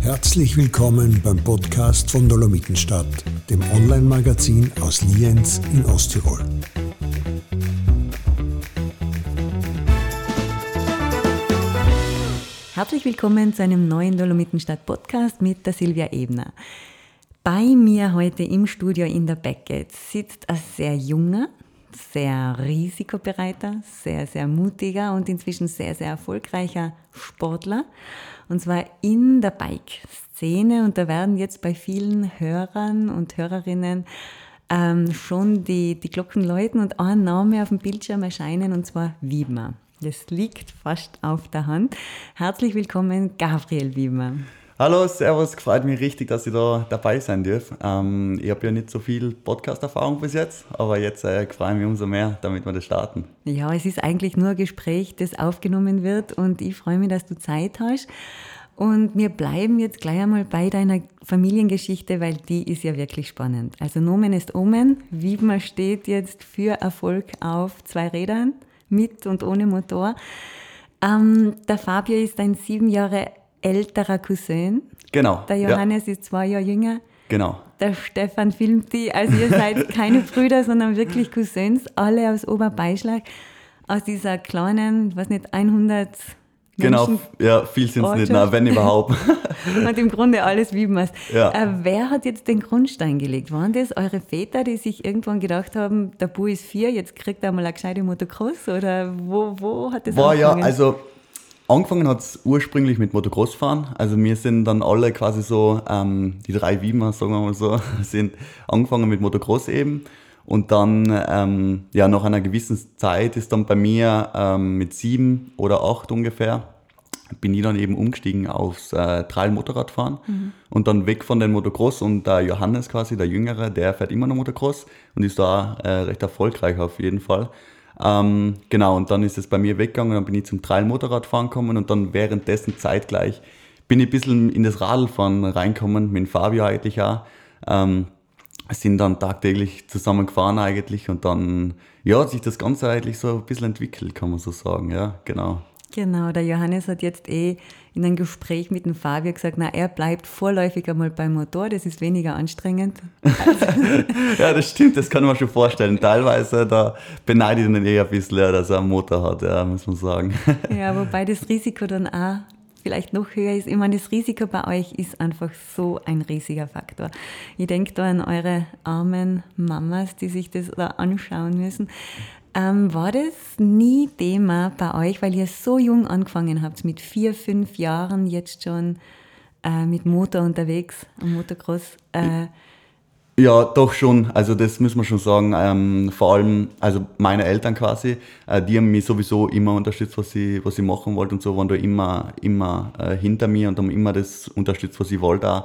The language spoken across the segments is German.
Herzlich willkommen beim Podcast von Dolomitenstadt, dem Online-Magazin aus Lienz in Osttirol. Herzlich willkommen zu einem neuen Dolomitenstadt Podcast mit der Silvia Ebner. Bei mir heute im Studio in der Beckett sitzt ein sehr junger, sehr risikobereiter, sehr, sehr mutiger und inzwischen sehr, sehr erfolgreicher Sportler. Und zwar in der Bike-Szene. Und da werden jetzt bei vielen Hörern und Hörerinnen ähm, schon die, die Glocken läuten und ein Name auf dem Bildschirm erscheinen, und zwar Wiedmer. Das liegt fast auf der Hand. Herzlich willkommen, Gabriel Wiedmer. Hallo, Servus, freut mich richtig, dass ich da dabei sein darf. Ähm, ich habe ja nicht so viel Podcast-Erfahrung bis jetzt, aber jetzt äh, freue ich mich umso mehr, damit wir das starten. Ja, es ist eigentlich nur ein Gespräch, das aufgenommen wird und ich freue mich, dass du Zeit hast. Und wir bleiben jetzt gleich einmal bei deiner Familiengeschichte, weil die ist ja wirklich spannend. Also Nomen ist Omen. Wiedmer steht jetzt für Erfolg auf zwei Rädern, mit und ohne Motor. Ähm, der Fabio ist ein sieben Jahre älterer Cousin. Genau. Der Johannes ja. ist zwei Jahre jünger. Genau. Der Stefan filmt die. Also ihr seid keine Brüder, sondern wirklich Cousins, alle aus Oberbeischlag. Aus dieser kleinen, was nicht, 100 Genau, ja, viel sind es nicht, nein, wenn überhaupt. und im Grunde alles wie man es. Ja. Äh, wer hat jetzt den Grundstein gelegt? Waren das eure Väter, die sich irgendwann gedacht haben, der Bu ist vier, jetzt kriegt er mal eine gescheite Motocross? Oder wo, wo hat das War angefangen? ja, also Angefangen hat es ursprünglich mit Motocross-Fahren. Also wir sind dann alle quasi so, ähm, die drei Wiemer, sagen wir mal so, sind angefangen mit Motocross eben. Und dann, ähm, ja, nach einer gewissen Zeit ist dann bei mir ähm, mit sieben oder acht ungefähr, bin ich dann eben umgestiegen aufs äh, Trail-Motorradfahren mhm. und dann weg von den Motocross und der Johannes quasi, der Jüngere, der fährt immer noch Motocross und ist da äh, recht erfolgreich auf jeden Fall. Ähm, genau, und dann ist es bei mir weggegangen, dann bin ich zum Trail-Motorradfahren gekommen und dann währenddessen zeitgleich bin ich ein bisschen in das Radlfahren reinkommen, mit Fabio eigentlich auch. Ähm, sind dann tagtäglich zusammen gefahren eigentlich und dann ja, hat sich das Ganze eigentlich so ein bisschen entwickelt, kann man so sagen, ja, genau. Genau, der Johannes hat jetzt eh in einem Gespräch mit dem Fabio gesagt, na, er bleibt vorläufig einmal beim Motor, das ist weniger anstrengend. ja, das stimmt, das kann man schon vorstellen. Teilweise, da beneide ich ihn eher ein bisschen, dass er einen Motor hat, ja, muss man sagen. ja, wobei das Risiko dann auch vielleicht noch höher ist. Ich meine, das Risiko bei euch ist einfach so ein riesiger Faktor. Ich denke da an eure armen Mamas, die sich das da anschauen müssen. Ähm, war das nie Thema bei euch, weil ihr so jung angefangen habt, mit vier, fünf Jahren jetzt schon äh, mit Motor unterwegs, am Motocross? Äh, ja, doch schon. Also das muss man schon sagen. Ähm, vor allem, also meine Eltern quasi, äh, die haben mich sowieso immer unterstützt, was sie, was sie machen wollten und so, waren da immer, immer äh, hinter mir und haben immer das unterstützt, was ich wollte.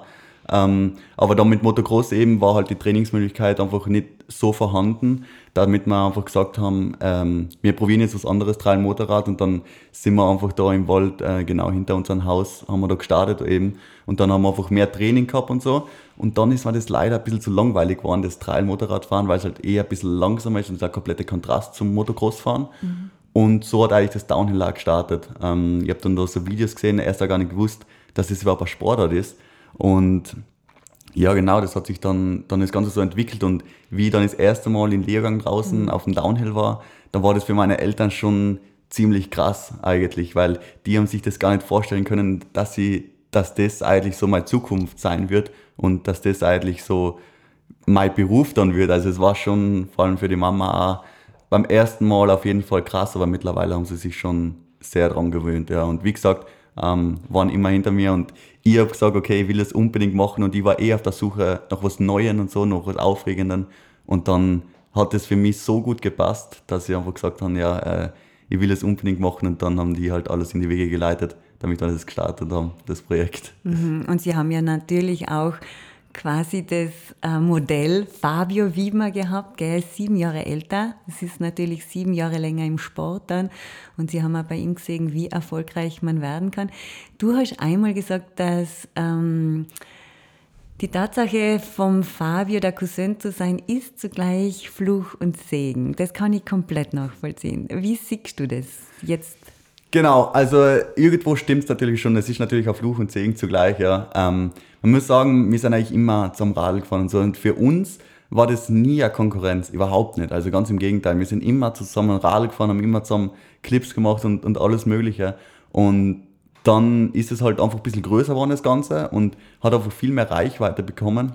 Ähm, aber dann mit Motocross eben war halt die Trainingsmöglichkeit einfach nicht so vorhanden, damit wir einfach gesagt haben, ähm, wir probieren jetzt was anderes, drei Motorrad und dann sind wir einfach da im Wald, äh, genau hinter unserem Haus, haben wir da gestartet eben und dann haben wir einfach mehr Training gehabt und so und dann ist mir das leider ein bisschen zu langweilig geworden, das Trail-Motorradfahren, weil es halt eher ein bisschen langsamer ist und der komplette Kontrast zum Motocross-Fahren. Mhm. Und so hat eigentlich das Downhill auch gestartet. Ähm, ich habe dann da so Videos gesehen, erst gar nicht gewusst, dass das überhaupt ein Sportart ist. Und ja, genau, das hat sich dann, dann das Ganze so entwickelt. Und wie ich dann das erste Mal in Lehrgang draußen mhm. auf dem Downhill war, dann war das für meine Eltern schon ziemlich krass eigentlich, weil die haben sich das gar nicht vorstellen können, dass sie, dass das eigentlich so meine Zukunft sein wird und dass das eigentlich so mein Beruf dann wird. Also es war schon vor allem für die Mama auch beim ersten Mal auf jeden Fall krass, aber mittlerweile haben sie sich schon sehr dran gewöhnt. Ja. Und wie gesagt, ähm, waren immer hinter mir und ich habe gesagt, okay, ich will das unbedingt machen und ich war eh auf der Suche nach was Neuem und so, nach was Aufregenden und dann hat es für mich so gut gepasst, dass ich einfach gesagt habe, ja, äh, ich will es unbedingt machen und dann haben die halt alles in die Wege geleitet, damit wir das gestartet haben, das Projekt. Mhm. Und Sie haben ja natürlich auch quasi das äh, Modell Fabio Wiedmer gehabt. Er ist sieben Jahre älter. Es ist natürlich sieben Jahre länger im Sport dann. Und Sie haben auch bei ihm gesehen, wie erfolgreich man werden kann. Du hast einmal gesagt, dass ähm, Die Tatsache, vom Fabio der Cousin zu sein, ist zugleich Fluch und Segen. Das kann ich komplett nachvollziehen. Wie siehst du das jetzt? Genau, also irgendwo stimmt es natürlich schon. Es ist natürlich auch Fluch und Segen zugleich. Ja. Ähm, man muss sagen, wir sind eigentlich immer zum Radl gefahren und so. Und für uns war das nie eine Konkurrenz, überhaupt nicht. Also ganz im Gegenteil. Wir sind immer zusammen Radl gefahren, haben immer zusammen Clips gemacht und, und alles Mögliche. Und dann ist es halt einfach ein bisschen größer geworden, das Ganze, und hat einfach viel mehr Reichweite bekommen.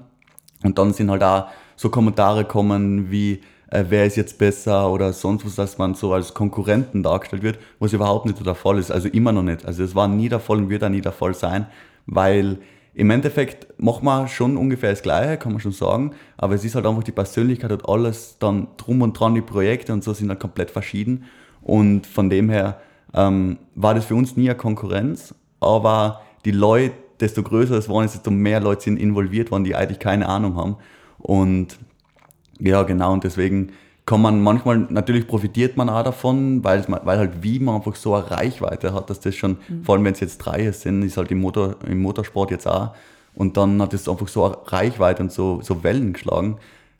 Und dann sind halt auch so Kommentare kommen wie, äh, wer ist jetzt besser oder sonst was, dass man so als Konkurrenten dargestellt wird, was überhaupt nicht der Fall ist. Also immer noch nicht. Also es war nie der Fall und wird auch nie der Fall sein, weil im Endeffekt macht man schon ungefähr das Gleiche, kann man schon sagen, aber es ist halt einfach die Persönlichkeit und alles dann drum und dran, die Projekte und so sind halt komplett verschieden. Und von dem her ähm, war das für uns nie eine Konkurrenz, aber die Leute, desto größer es waren, desto mehr Leute sind involviert worden, die eigentlich keine Ahnung haben. Und ja, genau, und deswegen kann man manchmal, natürlich profitiert man auch davon, weil, weil halt wie man einfach so eine Reichweite hat, dass das schon, mhm. vor allem wenn es jetzt drei sind, ist halt im, Motor, im Motorsport jetzt auch. Und dann hat es einfach so eine Reichweite und so, so Wellen geschlagen,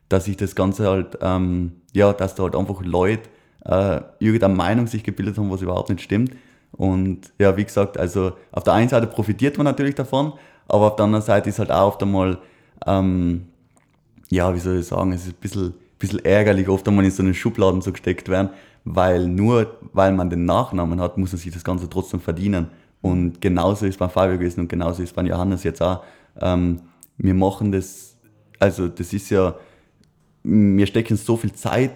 dass sich das Ganze halt, ähm, ja, dass da halt einfach Leute äh, irgendeine Meinung sich gebildet haben, was überhaupt nicht stimmt. Und ja, wie gesagt, also auf der einen Seite profitiert man natürlich davon, aber auf der anderen Seite ist halt auch oft einmal, ähm, ja, wie soll ich sagen, es ist ein bisschen, bisschen ärgerlich, oft einmal in so einen Schubladen so gesteckt werden, weil nur weil man den Nachnamen hat, muss man sich das Ganze trotzdem verdienen. Und genauso ist beim Fabio gewesen und genauso ist beim Johannes jetzt auch. Ähm, wir machen das, also das ist ja, wir stecken so viel Zeit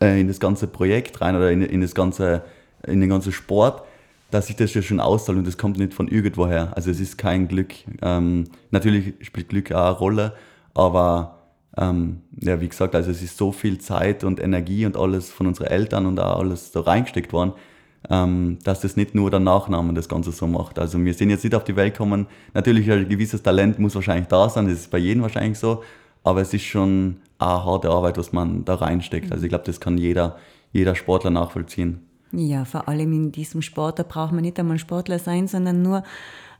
äh, in das ganze Projekt rein oder in, in, das ganze, in den ganzen Sport, dass sich das ja schon auszahlt und das kommt nicht von irgendwoher. Also es ist kein Glück. Ähm, natürlich spielt Glück auch eine Rolle, aber ähm, ja, wie gesagt, also es ist so viel Zeit und Energie und alles von unseren Eltern und auch alles da reingesteckt worden, ähm, dass das nicht nur der Nachname das Ganze so macht. Also wir sind jetzt nicht auf die Welt gekommen. Natürlich ein gewisses Talent muss wahrscheinlich da sein, das ist bei jedem wahrscheinlich so, aber es ist schon eine harte Arbeit, was man da reinsteckt. Also ich glaube, das kann jeder, jeder Sportler nachvollziehen. Ja, vor allem in diesem Sport, da braucht man nicht einmal Sportler sein, sondern nur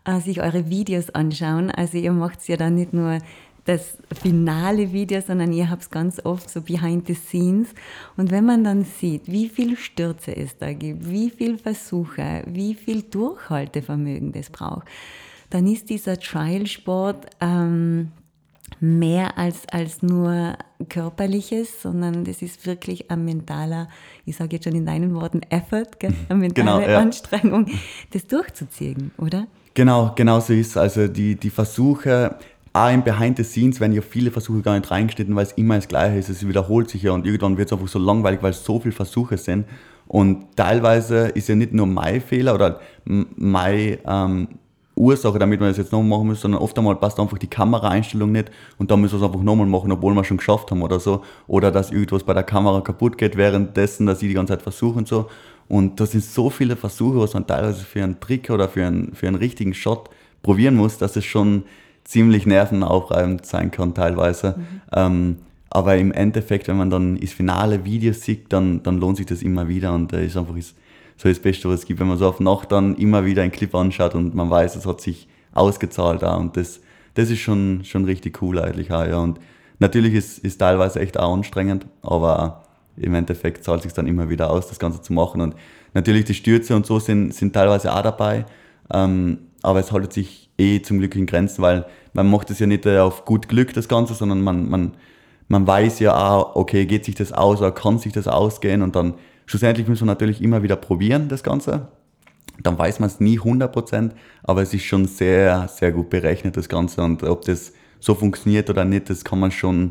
äh, sich eure Videos anschauen. Also ihr macht ja dann nicht nur das finale Video, sondern ihr habt es ganz oft so behind the scenes. Und wenn man dann sieht, wie viele Stürze es da gibt, wie viele Versuche, wie viel Durchhaltevermögen das braucht, dann ist dieser Trial-Sport ähm, mehr als, als nur körperliches, sondern das ist wirklich ein mentaler, ich sage jetzt schon in deinen Worten, Effort, gell? eine mentale genau, ja. Anstrengung, das durchzuziehen, oder? Genau, genau so ist es. Also die, die Versuche, auch im Behind the Scenes werden ja viele Versuche gar nicht reingeschnitten, weil es immer das Gleiche ist. Es wiederholt sich ja und irgendwann wird es einfach so langweilig, weil es so viele Versuche sind. Und teilweise ist ja nicht nur mein Fehler oder mein ähm, Ursache, damit man das jetzt nochmal machen muss, sondern oft einmal passt einfach die Kameraeinstellung nicht und dann müssen wir es einfach nochmal machen, obwohl wir schon geschafft haben oder so. Oder dass irgendwas bei der Kamera kaputt geht währenddessen, dass ich die ganze Zeit versuche und so. Und das sind so viele Versuche, was man teilweise für einen Trick oder für einen, für einen richtigen Shot probieren muss, dass es schon ziemlich nervenaufreibend sein kann teilweise. Mhm. Ähm, aber im Endeffekt, wenn man dann das finale Video sieht, dann, dann lohnt sich das immer wieder und da ist einfach ist so das Beste, was es gibt, wenn man so auf Nacht dann immer wieder einen Clip anschaut und man weiß, es hat sich ausgezahlt auch. Und das, das ist schon, schon richtig cool eigentlich auch, ja. Und natürlich ist, ist teilweise echt auch anstrengend, aber im Endeffekt zahlt es sich dann immer wieder aus, das Ganze zu machen. Und natürlich die Stürze und so sind, sind teilweise auch dabei, ähm, aber es haltet sich eh zum Glück in Grenzen, weil man macht es ja nicht auf gut Glück, das Ganze, sondern man, man, man weiß ja auch, okay, geht sich das aus oder kann sich das ausgehen und dann Schlussendlich müssen wir natürlich immer wieder probieren, das Ganze. Dann weiß man es nie 100%, aber es ist schon sehr, sehr gut berechnet, das Ganze. Und ob das so funktioniert oder nicht, das kann man schon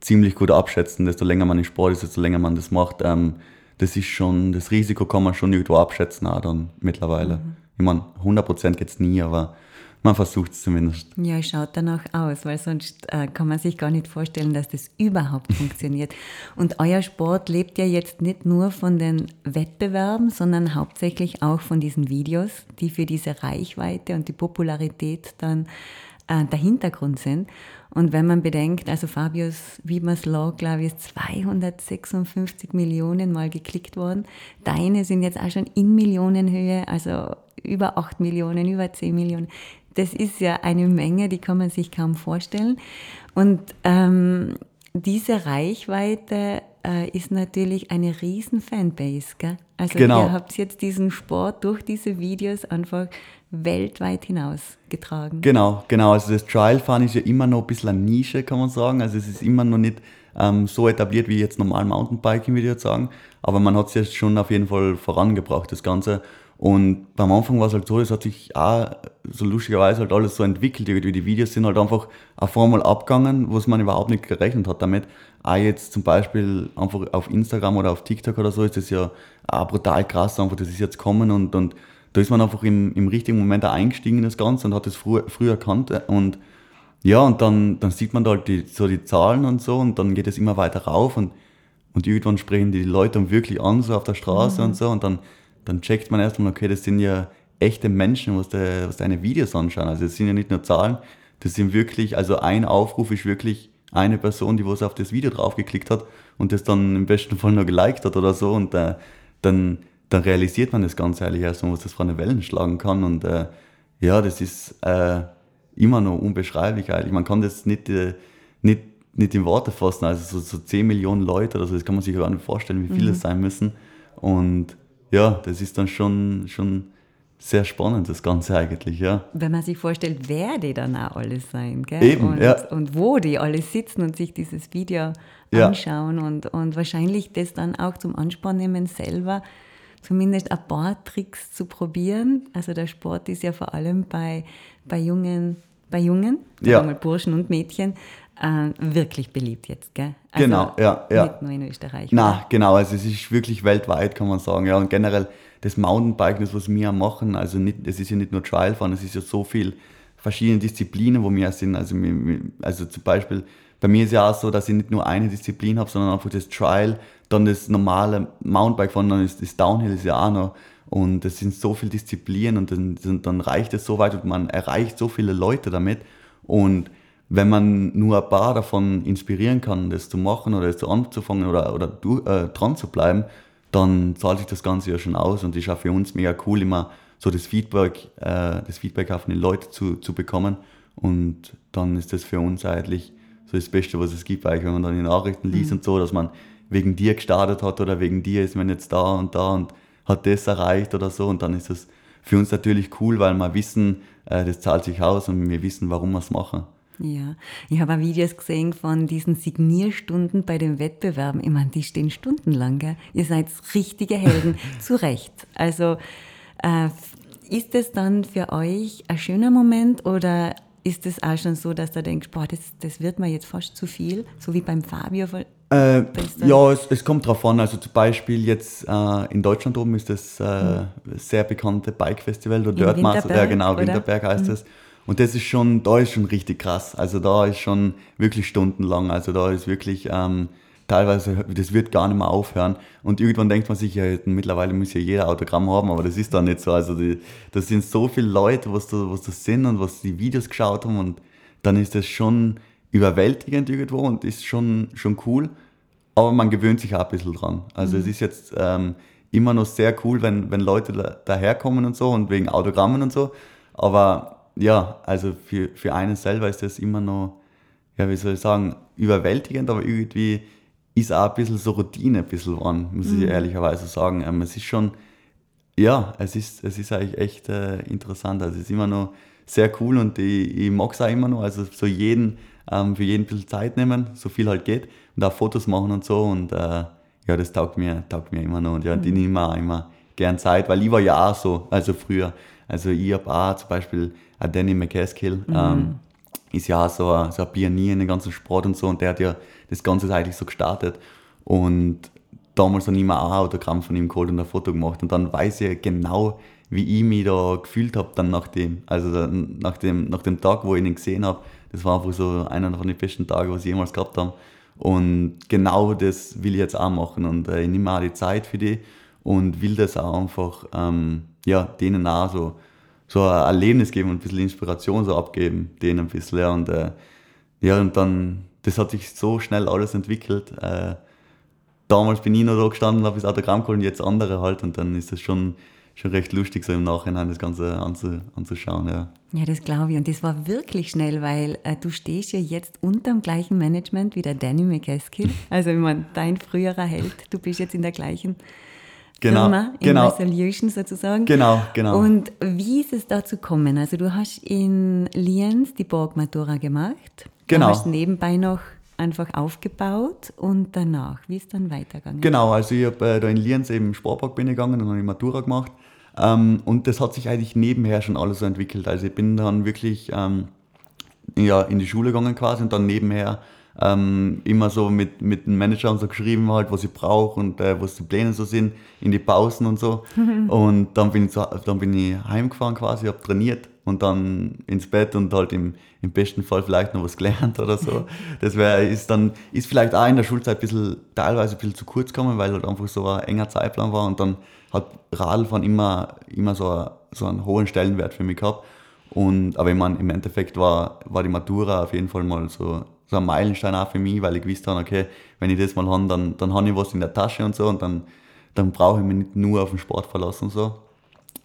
ziemlich gut abschätzen. Desto länger man im Sport ist, desto länger man das macht. Ähm, das ist schon, das Risiko kann man schon irgendwo abschätzen, auch dann mittlerweile. Mhm. Ich meine, 100% geht es nie, aber man versucht es zumindest. Ja, schaut danach aus, weil sonst äh, kann man sich gar nicht vorstellen, dass das überhaupt funktioniert. Und euer Sport lebt ja jetzt nicht nur von den Wettbewerben, sondern hauptsächlich auch von diesen Videos, die für diese Reichweite und die Popularität dann äh, der Hintergrund sind. Und wenn man bedenkt, also Fabius Wiebmers Law, glaube ich, ist 256 Millionen Mal geklickt worden. Deine sind jetzt auch schon in Millionenhöhe, also über 8 Millionen, über 10 Millionen das ist ja eine Menge, die kann man sich kaum vorstellen. Und ähm, diese Reichweite äh, ist natürlich eine riesen Fanbase. Gell? Also Genau. ihr habt jetzt diesen Sport durch diese Videos einfach weltweit hinausgetragen. Genau, genau. Also das Trial Fahren ist ja immer noch ein bisschen eine Nische, kann man sagen. Also es ist immer noch nicht ähm, so etabliert wie jetzt normal Mountainbiking, würde ich jetzt sagen. Aber man hat es jetzt schon auf jeden Fall vorangebracht, das Ganze. Und beim Anfang war es halt so, es hat sich auch so lustigerweise halt alles so entwickelt. Irgendwie die Videos sind halt einfach auf einmal abgegangen, was man überhaupt nicht gerechnet hat damit. Auch jetzt zum Beispiel einfach auf Instagram oder auf TikTok oder so ist das ja auch brutal krass, einfach das ist jetzt kommen und, und da ist man einfach im, im richtigen Moment auch eingestiegen in das Ganze und hat es früh, früh erkannt und ja, und dann, dann sieht man da halt die, so die Zahlen und so und dann geht es immer weiter rauf und, und irgendwann sprechen die Leute dann wirklich an, so auf der Straße und so und dann, dann checkt man erstmal, okay, das sind ja echte Menschen, was, der, was deine Videos anschauen. Also das sind ja nicht nur Zahlen, das sind wirklich, also ein Aufruf ist wirklich eine Person, die was auf das Video draufgeklickt hat und das dann im besten Fall noch geliked hat oder so und äh, dann, dann realisiert man das ganz ehrlich erstmal, was das für eine Wellen schlagen kann und äh, ja, das ist äh, immer noch unbeschreiblich eigentlich. Man kann das nicht, äh, nicht, nicht in Worte fassen, also so, so 10 Millionen Leute oder so, das kann man sich gar nicht vorstellen, wie viele es sein müssen und ja, das ist dann schon, schon sehr spannend, das Ganze eigentlich, ja. Wenn man sich vorstellt, wer die dann auch alles sein, gell? Eben, und, ja. und wo die alle sitzen und sich dieses Video Ja. anschauen und, und wahrscheinlich das dann auch zum Ansporn nehmen, selber zumindest ein paar Tricks zu probieren. Also der Sport ist ja vor allem bei, bei Jungen, bei Jungen, Ja. Burschen und Mädchen, äh, wirklich beliebt jetzt, gell? Also Genau, ja, ja. Nicht nur in Österreich. Na, genau, also es ist wirklich weltweit, kann man sagen. Ja, und generell das Mountainbiken, das was wir machen, also nicht, es ist ja nicht nur Trialfahren, es ist ja so viel verschiedene Disziplinen, wo wir sind. Also, also zum Beispiel, bei mir ist ja auch so, dass ich nicht nur eine Disziplin habe, sondern einfach das Trial, dann das normale Mountainbike-Fahren, dann ist das Downhill ist ja auch noch. Und es sind so viele Disziplinen und dann, dann- dann reicht es so weit und man erreicht so viele Leute damit. Und wenn man nur ein paar davon inspirieren kann, das zu machen oder das zu anzufangen oder, oder du, äh, dran zu bleiben, dann zahlt sich das Ganze ja schon aus und ist auch für uns mega cool, immer so das Feedback, äh, das Feedback auch von den Leuten zu, zu bekommen. Und dann ist das für uns eigentlich so das Beste, was es gibt, eigentlich, wenn man dann die Nachrichten liest und so, dass man wegen dir gestartet hat oder wegen dir ist man jetzt da und da und hat das erreicht oder so. Und dann ist das für uns natürlich cool, weil wir wissen, äh, das zahlt sich aus und wir wissen, warum wir es machen. Ja, ich habe auch Videos gesehen von diesen Signierstunden bei den Wettbewerben. Ich meine, die stehen stundenlang. Gell? Ihr seid richtige Helden, zu Recht. Also äh, ist es dann für euch ein schöner Moment oder ist es auch schon so, dass du denkst, boah, das, das wird mir jetzt fast zu viel, so wie beim Fabio? Äh, ja, es, es kommt drauf an. Also zum Beispiel jetzt äh, in Deutschland oben ist das äh, sehr bekannte Bike-Festival, der Dirt Master, ja genau, oder? Winterberg heißt das. Und das ist schon, da ist schon richtig krass. Also da ist schon wirklich stundenlang. Also da ist wirklich ähm, teilweise, das wird gar nicht mehr aufhören. Und irgendwann denkt man sich, ja, mittlerweile muss ja jeder Autogramm haben, aber das ist da nicht so. Also die, das sind so viele Leute, was da, was das sind und was die Videos geschaut haben und dann ist das schon überwältigend irgendwo und ist schon, schon cool. Aber man gewöhnt sich auch ein bisschen dran. Also es ist jetzt ähm, immer noch sehr cool, wenn, wenn Leute da, daherkommen und so und wegen Autogrammen und so. Aber ja, also für, für einen selber ist das immer noch, ja, wie soll ich sagen, überwältigend, aber irgendwie ist auch ein bisschen so Routine ein bisschen geworden, muss ich ehrlicherweise sagen. Ähm, es ist schon, ja, es ist, es ist eigentlich echt äh, interessant. Also es ist immer noch sehr cool und ich, ich mag es auch immer noch. Also so jeden, ähm, für jeden ein bisschen Zeit nehmen, so viel halt geht und auch Fotos machen und so und äh, ja, das taugt mir, taugt mir immer noch und ja, die nehmen auch immer gern Zeit, weil ich war ja auch so, also früher. Also ich habe auch zum Beispiel auch Danny McCaskill, ähm, ist ja auch so ein, so ein Pionier in den ganzen Sport und so und der hat ja das Ganze eigentlich so gestartet. Und damals dann immer auch ein Autogramm von ihm geholt und ein Foto gemacht. Und dann weiß ich genau, wie ich mich da gefühlt habe dann nach dem, also dann nach dem, nach dem Tag, wo ich ihn gesehen habe, das war einfach so einer von den besten Tagen, was ich jemals gehabt habe und genau das will ich jetzt auch machen. Und äh, ich nehme auch die Zeit für die und will das auch einfach, ähm, ja, denen auch so, so ein Erlebnis geben und ein bisschen Inspiration so abgeben, denen ein bisschen, ja, und äh, ja, und dann, das hat sich so schnell alles entwickelt. Äh, damals bin ich noch da gestanden, habe das Autogramm geholt und jetzt andere halt und dann ist das schon, schon recht lustig, so im Nachhinein das Ganze anzu, anzuschauen. Ja. ja, das glaube ich. Und das war wirklich schnell, weil äh, du stehst ja jetzt unter dem gleichen Management wie der Danny McCaskill. Also, ich meine, dein früherer Held, du bist jetzt in der gleichen Genau, Firma, in genau. Resolution sozusagen. Genau, genau. Und wie ist es dazu gekommen? Also, du hast in Lienz die Borg-Matura gemacht. Genau. Du hast nebenbei noch einfach aufgebaut und danach, wie ist es dann weitergegangen? Genau, also ich habe äh, da in Lienz eben Sportpark bin gegangen und habe die Matura gemacht. Ähm, und das hat sich eigentlich nebenher schon alles so entwickelt. Also ich bin dann wirklich ähm, ja, in die Schule gegangen quasi und dann nebenher ähm, immer so mit, mit dem Manager und so geschrieben halt, was ich brauche und äh, was die Pläne so sind, in die Pausen und so. und dann bin ich, zu, dann bin ich heimgefahren quasi, habe trainiert und dann ins Bett und halt im, im besten Fall vielleicht noch was gelernt oder so. Das wäre, ist dann, ist vielleicht auch in der Schulzeit ein bisschen, teilweise ein bisschen zu kurz gekommen, weil halt einfach so ein enger Zeitplan war und dann hat Radfahren immer, immer so, so einen hohen Stellenwert für mich gehabt. Und, aber ich meine, im Endeffekt war, war die Matura auf jeden Fall mal so, so ein Meilenstein auch für mich, weil ich gewusst habe, okay, wenn ich das mal habe, dann, dann habe ich was in der Tasche und so und dann, dann brauche ich mich nicht nur auf den Sport verlassen, so,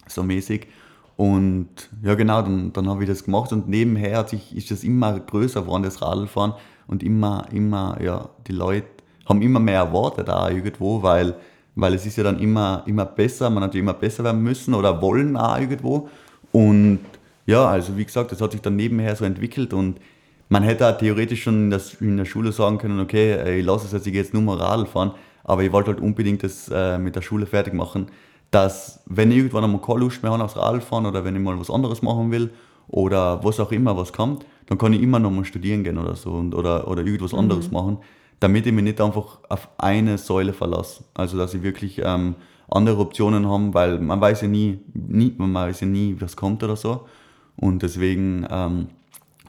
so mäßig. Und ja, genau, dann, dann habe ich das gemacht und nebenher hat sich, ist das immer größer geworden, das Radlfahren. Und immer, immer, ja, die Leute haben immer mehr erwartet auch irgendwo, weil, weil es ist ja dann immer, immer besser, man hat ja immer besser werden müssen oder wollen auch irgendwo. Und ja, also wie gesagt, das hat sich dann nebenher so entwickelt und man hätte auch theoretisch schon in der, Schule sagen können, okay, ich lasse es jetzt, ich gehe jetzt nur mal Radl fahren, aber ich wollte halt unbedingt das äh, mit der Schule fertig machen, dass wenn ich irgendwann einmal keine Lust mehr habe aufs Radl fahren oder wenn ich mal was anderes machen will oder was auch immer was kommt, dann kann ich immer noch mal studieren gehen oder so und, oder, oder irgendwas anderes machen, damit ich mich nicht einfach auf eine Säule verlasse. Also dass ich wirklich ähm, andere Optionen habe, weil man weiß ja nie, nie, man weiß ja nie, was kommt oder so. Und deswegen ähm,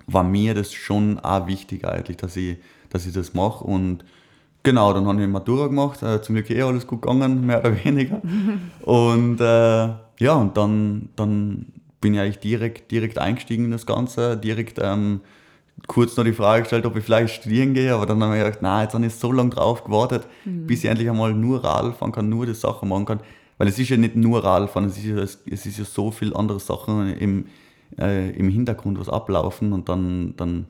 war mir das schon auch wichtig eigentlich, dass ich, dass ich das mache. Und genau, dann habe ich Matura gemacht, äh, zum Glück eh alles gut gegangen, mehr oder weniger. und äh, ja, und dann, dann bin ich eigentlich direkt, direkt eingestiegen in das Ganze, direkt ähm, kurz noch die Frage gestellt, ob ich vielleicht studieren gehe, aber dann habe ich gedacht, nein, jetzt habe ich so lange drauf gewartet, bis ich endlich einmal nur Radl fahren kann, nur die Sachen machen kann. Weil es ist ja nicht nur Radfahren, es ist ja, es ist ja so viel andere Sachen im, äh, im Hintergrund was ablaufen und dann, dann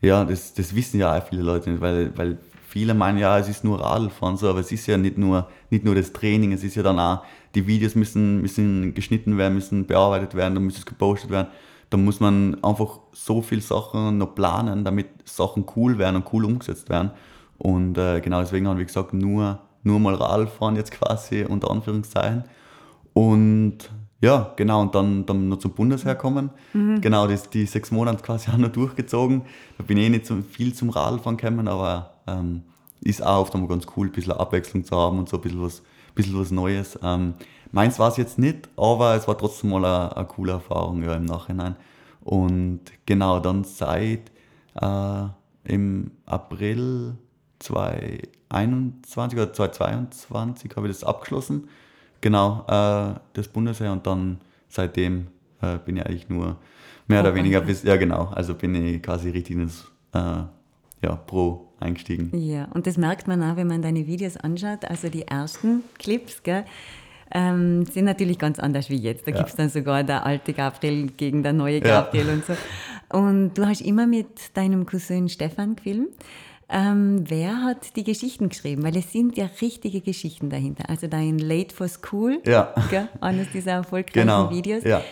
ja, das, das wissen ja auch viele Leute nicht, weil, weil viele meinen ja, es ist nur Radlfahren, so, aber es ist ja nicht nur, nicht nur das Training, es ist ja dann auch, die Videos müssen, müssen geschnitten werden, müssen bearbeitet werden, dann muss es gepostet werden. Da muss man einfach so viele Sachen noch planen, damit Sachen cool werden und cool umgesetzt werden. Und äh, genau deswegen haben wir gesagt, nur, nur mal Radfahren jetzt quasi, unter Anführungszeichen. Und ja, genau, und dann, dann noch zum Bundesheer kommen. Genau, das, die sechs Monate quasi auch noch durchgezogen. Da bin ich eh nicht so viel zum Radfahren gekommen, aber ähm, ist auch oft einmal ganz cool, ein bisschen Abwechslung zu haben und so ein bisschen was, bisschen was Neues. Ähm, meins war es jetzt nicht, aber es war trotzdem mal eine, eine coole Erfahrung ja, im Nachhinein. Und genau, dann seit äh, im April 2021 oder 2022 habe ich das abgeschlossen. Genau, äh, das Bundesheer und dann seitdem äh, bin ich eigentlich nur mehr oder weniger bis, ja genau, also bin ich quasi richtig ins äh, ja, Pro eingestiegen. Ja, und das merkt man auch, wenn man deine Videos anschaut. Also die ersten Clips, gell, ähm, sind natürlich ganz anders wie jetzt. Da Ja. gibt es dann sogar der alte Gabriel gegen der neue Ja. Gabriel und so. Und du hast immer mit deinem Cousin Stefan gefilmt. Ähm, wer hat die Geschichten geschrieben? Weil es sind ja richtige Geschichten dahinter. Also dein Late for School, Ja. gell, eines dieser erfolgreichen Genau, Videos. ja.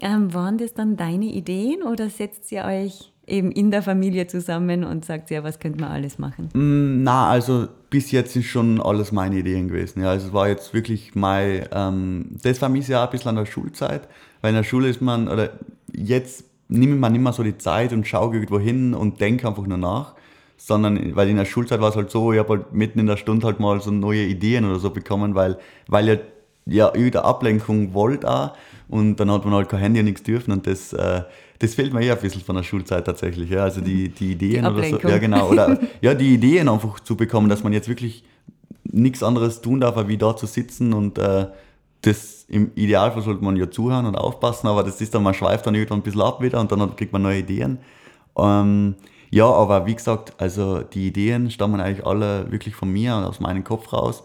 Ähm, waren das dann deine Ideen oder setzt ihr euch eben in der Familie zusammen und sagt, ja, was könnte man alles machen? Mm, Na, also bis jetzt sind schon alles meine Ideen gewesen. Ja, also es war jetzt wirklich mein, ähm, das war mich ja auch ein bisschen an der Schulzeit, weil in der Schule ist man, oder jetzt nimmt man mehr so die Zeit und schaue irgendwo hin und denke einfach nur nach, sondern, weil in der Schulzeit war es halt so, ich habe halt mitten in der Stunde halt mal so neue Ideen oder so bekommen, weil, weil ihr ja irgendeine Ablenkung wollt auch und dann hat man halt kein Handy und nichts dürfen und das, äh, das fehlt mir eher ein bisschen von der Schulzeit tatsächlich, ja, also die, die Ideen oder so, ja genau, oder ja, die Ideen einfach zu bekommen, dass man jetzt wirklich nichts anderes tun darf, als wie da zu sitzen und äh, das im Idealfall sollte man ja zuhören und aufpassen, aber das ist dann, man schweift dann irgendwann ein bisschen ab wieder und dann kriegt man neue Ideen. Ähm, ja, aber wie gesagt, also die Ideen stammen eigentlich alle wirklich von mir und aus meinem Kopf raus.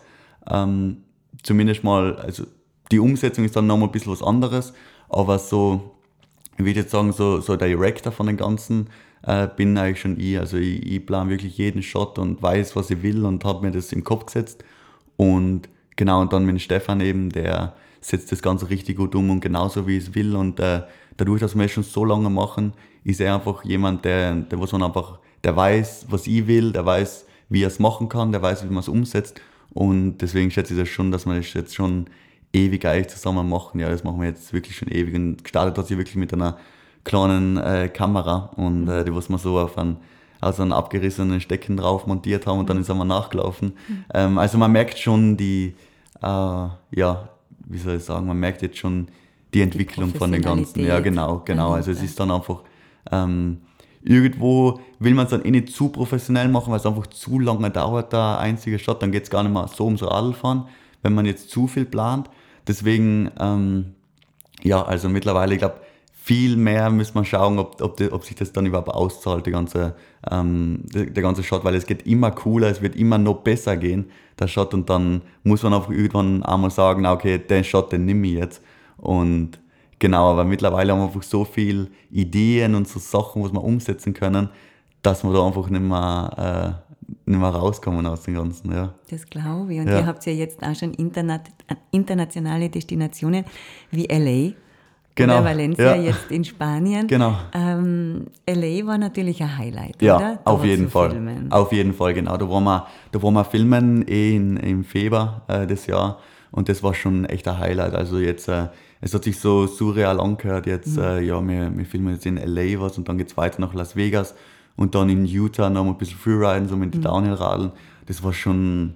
Ähm, zumindest mal, also die Umsetzung ist dann nochmal ein bisschen was anderes, aber so, ich würde jetzt sagen, so, so Director von den Ganzen äh, bin eigentlich schon ich. Also ich, ich plane wirklich jeden Shot und weiß, was ich will und habe mir das im Kopf gesetzt. Und genau, und dann mit Stefan eben, der setzt das Ganze richtig gut um und genauso wie ich es will. Und äh, dadurch, dass wir es schon so lange machen, ist er einfach jemand, der, der was man einfach, der weiß, was ich will, der weiß, wie er es machen kann, der weiß, wie man es umsetzt. Und deswegen schätze ich das schon, dass wir das jetzt schon ewig eigentlich zusammen machen. Ja, das machen wir jetzt wirklich schon ewig. Und gestartet hat sich wirklich mit einer kleinen äh, Kamera und äh, die was wir so auf einen, also einen abgerissenen Stecken drauf montiert haben und dann ist wir nachgelaufen. Mhm. Ähm, also man merkt schon die, äh, ja, wie soll ich sagen, man merkt jetzt schon die Entwicklung die von den ganzen. Ja, genau, genau. Also es ist dann einfach, ähm, irgendwo will man es dann eh nicht zu professionell machen, weil es einfach zu lange dauert, der einzige Shot. Dann geht es gar nicht mehr so ums Radlfahren, wenn man jetzt zu viel plant. Deswegen, ähm, ja, also mittlerweile, ich glaube, viel mehr müssen wir schauen, ob, ob, die, ob sich das dann überhaupt auszahlt, die ganze, ähm, der, der, ganze Shot, weil es geht immer cooler, es wird immer noch besser gehen, der Shot, und dann muss man auch irgendwann einmal sagen, okay, den Shot, den nehme ich jetzt. Und genau, aber mittlerweile haben wir einfach so viele Ideen und so Sachen, was wir umsetzen können, dass wir da einfach nicht mehr, äh, nicht mehr rauskommen aus dem Ganzen. Ja. Das glaube ich. Und ja. ihr habt ja jetzt auch schon internationale Destinationen wie LA genau. oder Valencia ja. jetzt in Spanien. Genau. Ähm, LA war natürlich ein Highlight, ja, oder? Da auf jeden Fall. Filmen. Auf jeden Fall, genau. Da waren wir, da waren wir filmen in, im Februar äh, des Jahr und das war schon echt ein Highlight. Also jetzt, äh, es hat sich so surreal angehört. Jetzt, mhm. äh, ja, wir, wir filmen jetzt in LA was und dann geht es weiter nach Las Vegas und dann in Utah noch ein bisschen Freeriden, so mit den mhm. Downhill-Radeln. Das war schon,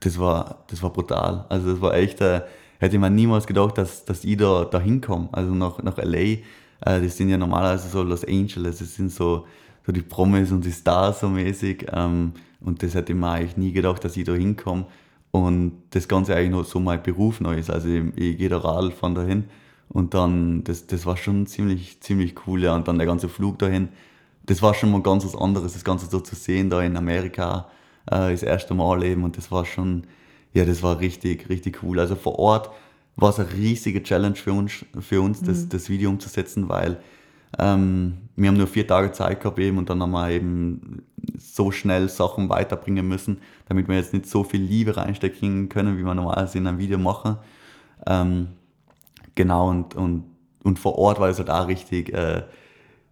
das war, das war brutal. Also das war echt, äh, hätte man niemals gedacht, dass, dass ich da, da hinkomme. Also nach, nach LA, äh, das sind ja normalerweise so Los Angeles, das sind so, so die Promis und die Stars so mäßig. Ähm, und das hätte ich mir eigentlich nie gedacht, dass ich da hinkomme. Und das Ganze eigentlich noch so mein Beruf neu ist. Also ich, ich gehe da Radl von dahin. Und dann, das, das war schon ziemlich, ziemlich cool. Ja. Und dann der ganze Flug dahin, das war schon mal ganz was anderes, das Ganze so zu sehen, da in Amerika, äh, das erste Mal eben. Und das war schon, ja, das war richtig, richtig cool. Also vor Ort war es eine riesige Challenge für uns, für uns das, mhm. das Video umzusetzen, weil ähm, wir haben nur vier Tage Zeit gehabt eben und dann haben wir eben so schnell Sachen weiterbringen müssen, damit wir jetzt nicht so viel Liebe reinstecken können, wie wir normalerweise in einem Video machen. Ähm, genau, und, und, und vor Ort war es halt auch richtig, äh,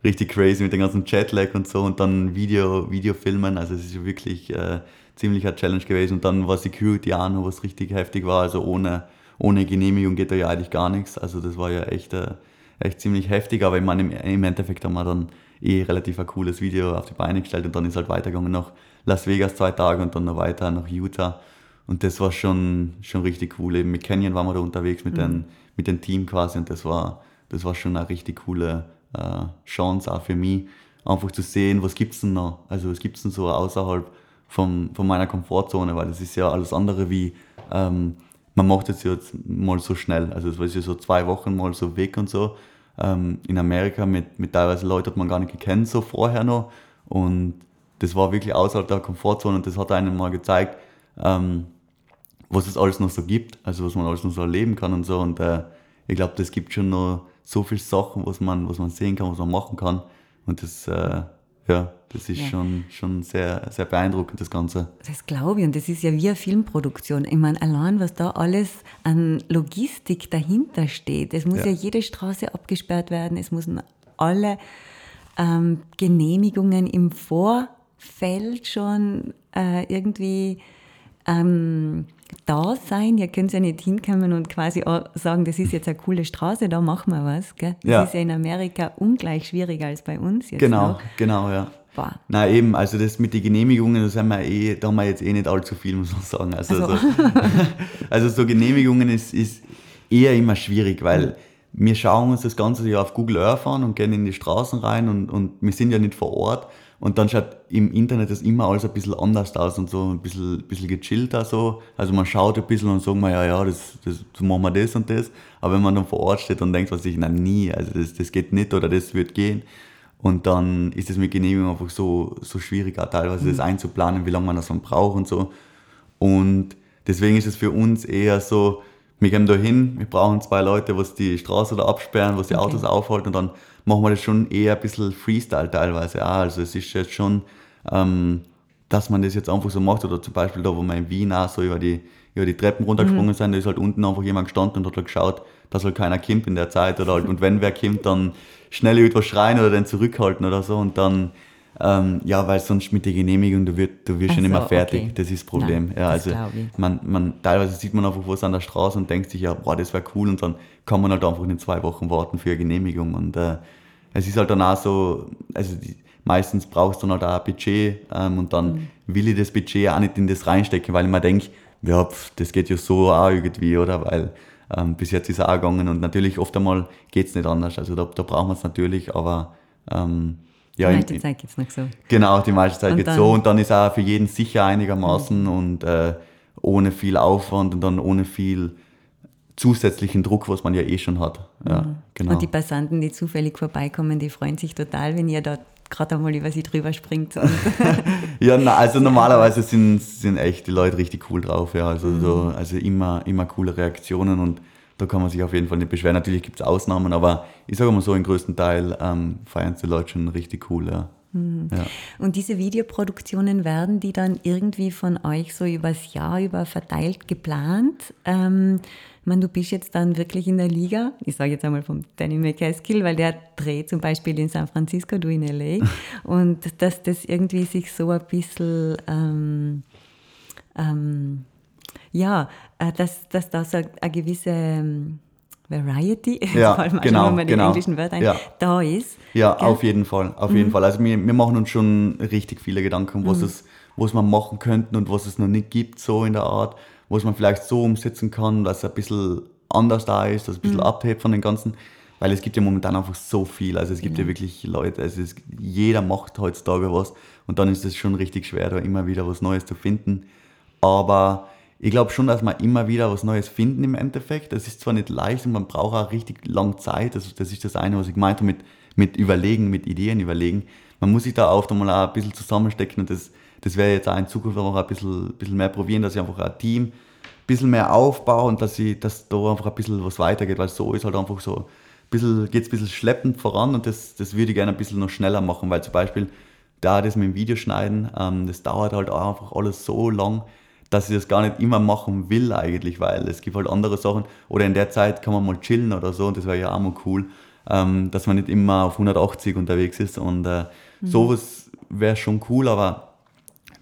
richtig crazy mit dem ganzen Jetlag und so und dann Video, Video filmen, also es ist wirklich äh, ziemlicher Challenge gewesen. Und dann war Security auch noch, was richtig heftig war. Also ohne, ohne Genehmigung geht da ja eigentlich gar nichts. Also das war ja echt, äh, echt ziemlich heftig. Aber ich meine, im, im Endeffekt haben wir dann eh relativ ein cooles Video auf die Beine gestellt und dann ist halt weitergegangen nach Las Vegas zwei Tage und dann noch weiter nach Utah. Und das war schon, schon richtig cool. Eben mit Canyon waren wir da unterwegs mit, mhm. den, mit dem Team quasi und das war, das war schon eine richtig coole äh, Chance auch für mich, einfach zu sehen, was gibt es denn noch. Also was gibt es denn so außerhalb vom, von meiner Komfortzone, weil das ist ja alles andere wie, ähm, man macht es jetzt mal so schnell. Also es war ja so zwei Wochen mal so weg und so. Ähm, in Amerika mit, mit teilweise Leuten hat man gar nicht gekannt, so vorher noch. Und das war wirklich außerhalb der Komfortzone und das hat einem mal gezeigt, ähm, was es alles noch so gibt, also was man alles noch so erleben kann und so. Und äh, ich glaube, das gibt schon noch so viele Sachen, was man, was man sehen kann, was man machen kann. Und das, äh, ja, das ist ja. schon, schon sehr, sehr beeindruckend, das Ganze. Das glaube ich. Und das ist ja wie eine Filmproduktion. Ich meine, allein, was da alles an Logistik dahinter steht. Es muss ja, ja jede Straße abgesperrt werden. Es müssen alle ähm, Genehmigungen im Vorfeld schon äh, irgendwie ähm, da sein. Ihr könnt ja nicht hinkommen und quasi sagen, das ist jetzt eine coole Straße, da machen wir was. Gell? Das ja. ist ja in Amerika ungleich schwieriger als bei uns jetzt. Genau, noch. genau, ja. Boah. Nein, eben, also das mit den Genehmigungen, das haben wir eh, da haben wir jetzt eh nicht allzu viel, muss man sagen. Also, also. So, also so Genehmigungen ist, ist eher immer schwierig, weil wir schauen uns das ganze Jahr auf Google Earth an und gehen in die Straßen rein und, und wir sind ja nicht vor Ort. Und dann schaut im Internet das immer alles ein bisschen anders aus und so ein bisschen, bisschen gechillter so. Also man schaut ein bisschen und sagt man, ja, ja, das, das, so machen wir das und das. Aber wenn man dann vor Ort steht und denkt was sich, nein, nie, also das, das geht nicht oder das wird gehen. Und dann ist es mit Genehmigung einfach so, so schwierig, auch teilweise mhm. das einzuplanen, wie lange man das dann braucht und so. Und deswegen ist es für uns eher so, wir gehen da hin, wir brauchen zwei Leute, was die Straße da absperren, was die Okay. Autos aufhalten und dann machen wir das schon eher ein bisschen Freestyle teilweise auch. Also es ist jetzt schon, ähm, dass man das jetzt einfach so macht oder zum Beispiel da, wo wir in Wien auch so über die, über die Treppen runtergesprungen sind, da ist halt unten einfach jemand gestanden und hat halt geschaut, dass halt keiner kommt in der Zeit oder halt, und wenn wer kommt, dann schnell etwas schreien oder den zurückhalten oder so und dann, ähm, ja, weil sonst mit der Genehmigung, du, wird, du wirst Ach schon immer so, fertig, okay. das ist das Problem. Nein, ja, das also man, man, teilweise sieht man einfach was an der Straße und denkt sich, ja, boah, das wäre cool und dann kann man halt einfach in zwei Wochen warten für eine Genehmigung und äh, es ist halt dann auch so, also die, meistens brauchst du dann halt auch ein Budget ähm, und dann Mhm. will ich das Budget auch nicht in das reinstecken, weil ich mir denke, ja, pf, das geht ja so auch irgendwie, oder? Weil ähm, bis jetzt ist es auch gegangen und natürlich oft einmal geht es nicht anders, also da, da brauchen wir es natürlich, aber ähm, ja, Die in- meiste Zeit gibt es noch so. Genau, die meiste Zeit geht dann- so und dann ist auch für jeden sicher einigermaßen und äh, ohne viel Aufwand und dann ohne viel zusätzlichen Druck, was man ja eh schon hat. Ja, genau. Und die Passanten, die zufällig vorbeikommen, die freuen sich total, wenn ihr da gerade einmal über sie drüber springt. Ja, na, also normalerweise sind, sind echt die Leute richtig cool drauf, ja. Also, so, also immer, immer coole Reaktionen und da kann man sich auf jeden Fall nicht beschweren. Natürlich gibt es Ausnahmen, aber ich sage mal so, im größten Teil ähm, feiern es die Leute schon richtig cool, ja. ja. Und diese Videoproduktionen werden die dann irgendwie von euch so übers Jahr über verteilt geplant? Ähm, ich meine, du bist jetzt dann wirklich in der Liga. Ich sage jetzt einmal vom Danny McCaskill, weil der dreht zum Beispiel in San Francisco, du in LA. Und dass das irgendwie sich so ein bisschen, ähm, ähm, ja, äh, dass, dass da so eine gewisse ähm, Variety, Ja, vor allem genau, wenn man die genau. englischen Wörter Ja. da ist. Ja, Gell? auf jeden Fall, auf jeden Fall. Also wir, wir machen uns schon richtig viele Gedanken, was es, was wir machen könnten und was es noch nicht gibt, so in der Art, was man vielleicht so umsetzen kann, dass es ein bisschen anders da ist, dass es ein bisschen abhebt von den ganzen, weil es gibt ja momentan einfach so viel. Also es gibt ja, wirklich Leute, also es, jeder macht heutzutage was und dann ist es schon richtig schwer, da immer wieder was Neues zu finden. Aber ich glaube schon, dass wir immer wieder was Neues finden im Endeffekt. Das ist zwar nicht leicht und man braucht auch richtig lang Zeit. Das, das ist das eine, was ich gemeint habe mit, mit Überlegen, mit Ideen überlegen. Man muss sich da oft einmal auch ein bisschen zusammenstecken und das, das ich jetzt auch in Zukunft auch ein bisschen, bisschen mehr probieren, dass ich einfach ein Team ein bisschen mehr aufbaue und dass, ich, dass da einfach ein bisschen was weitergeht, weil so ist halt einfach so, geht es ein bisschen schleppend voran und das, das würde ich gerne ein bisschen noch schneller machen, weil zum Beispiel da das mit dem Videoschneiden, ähm, das dauert halt auch einfach alles so lang, dass ich das gar nicht immer machen will eigentlich, weil es gibt halt andere Sachen. Oder in der Zeit kann man mal chillen oder so und das wäre ja auch mal cool, ähm, dass man nicht immer auf 180 unterwegs ist und äh, sowas wäre schon cool, aber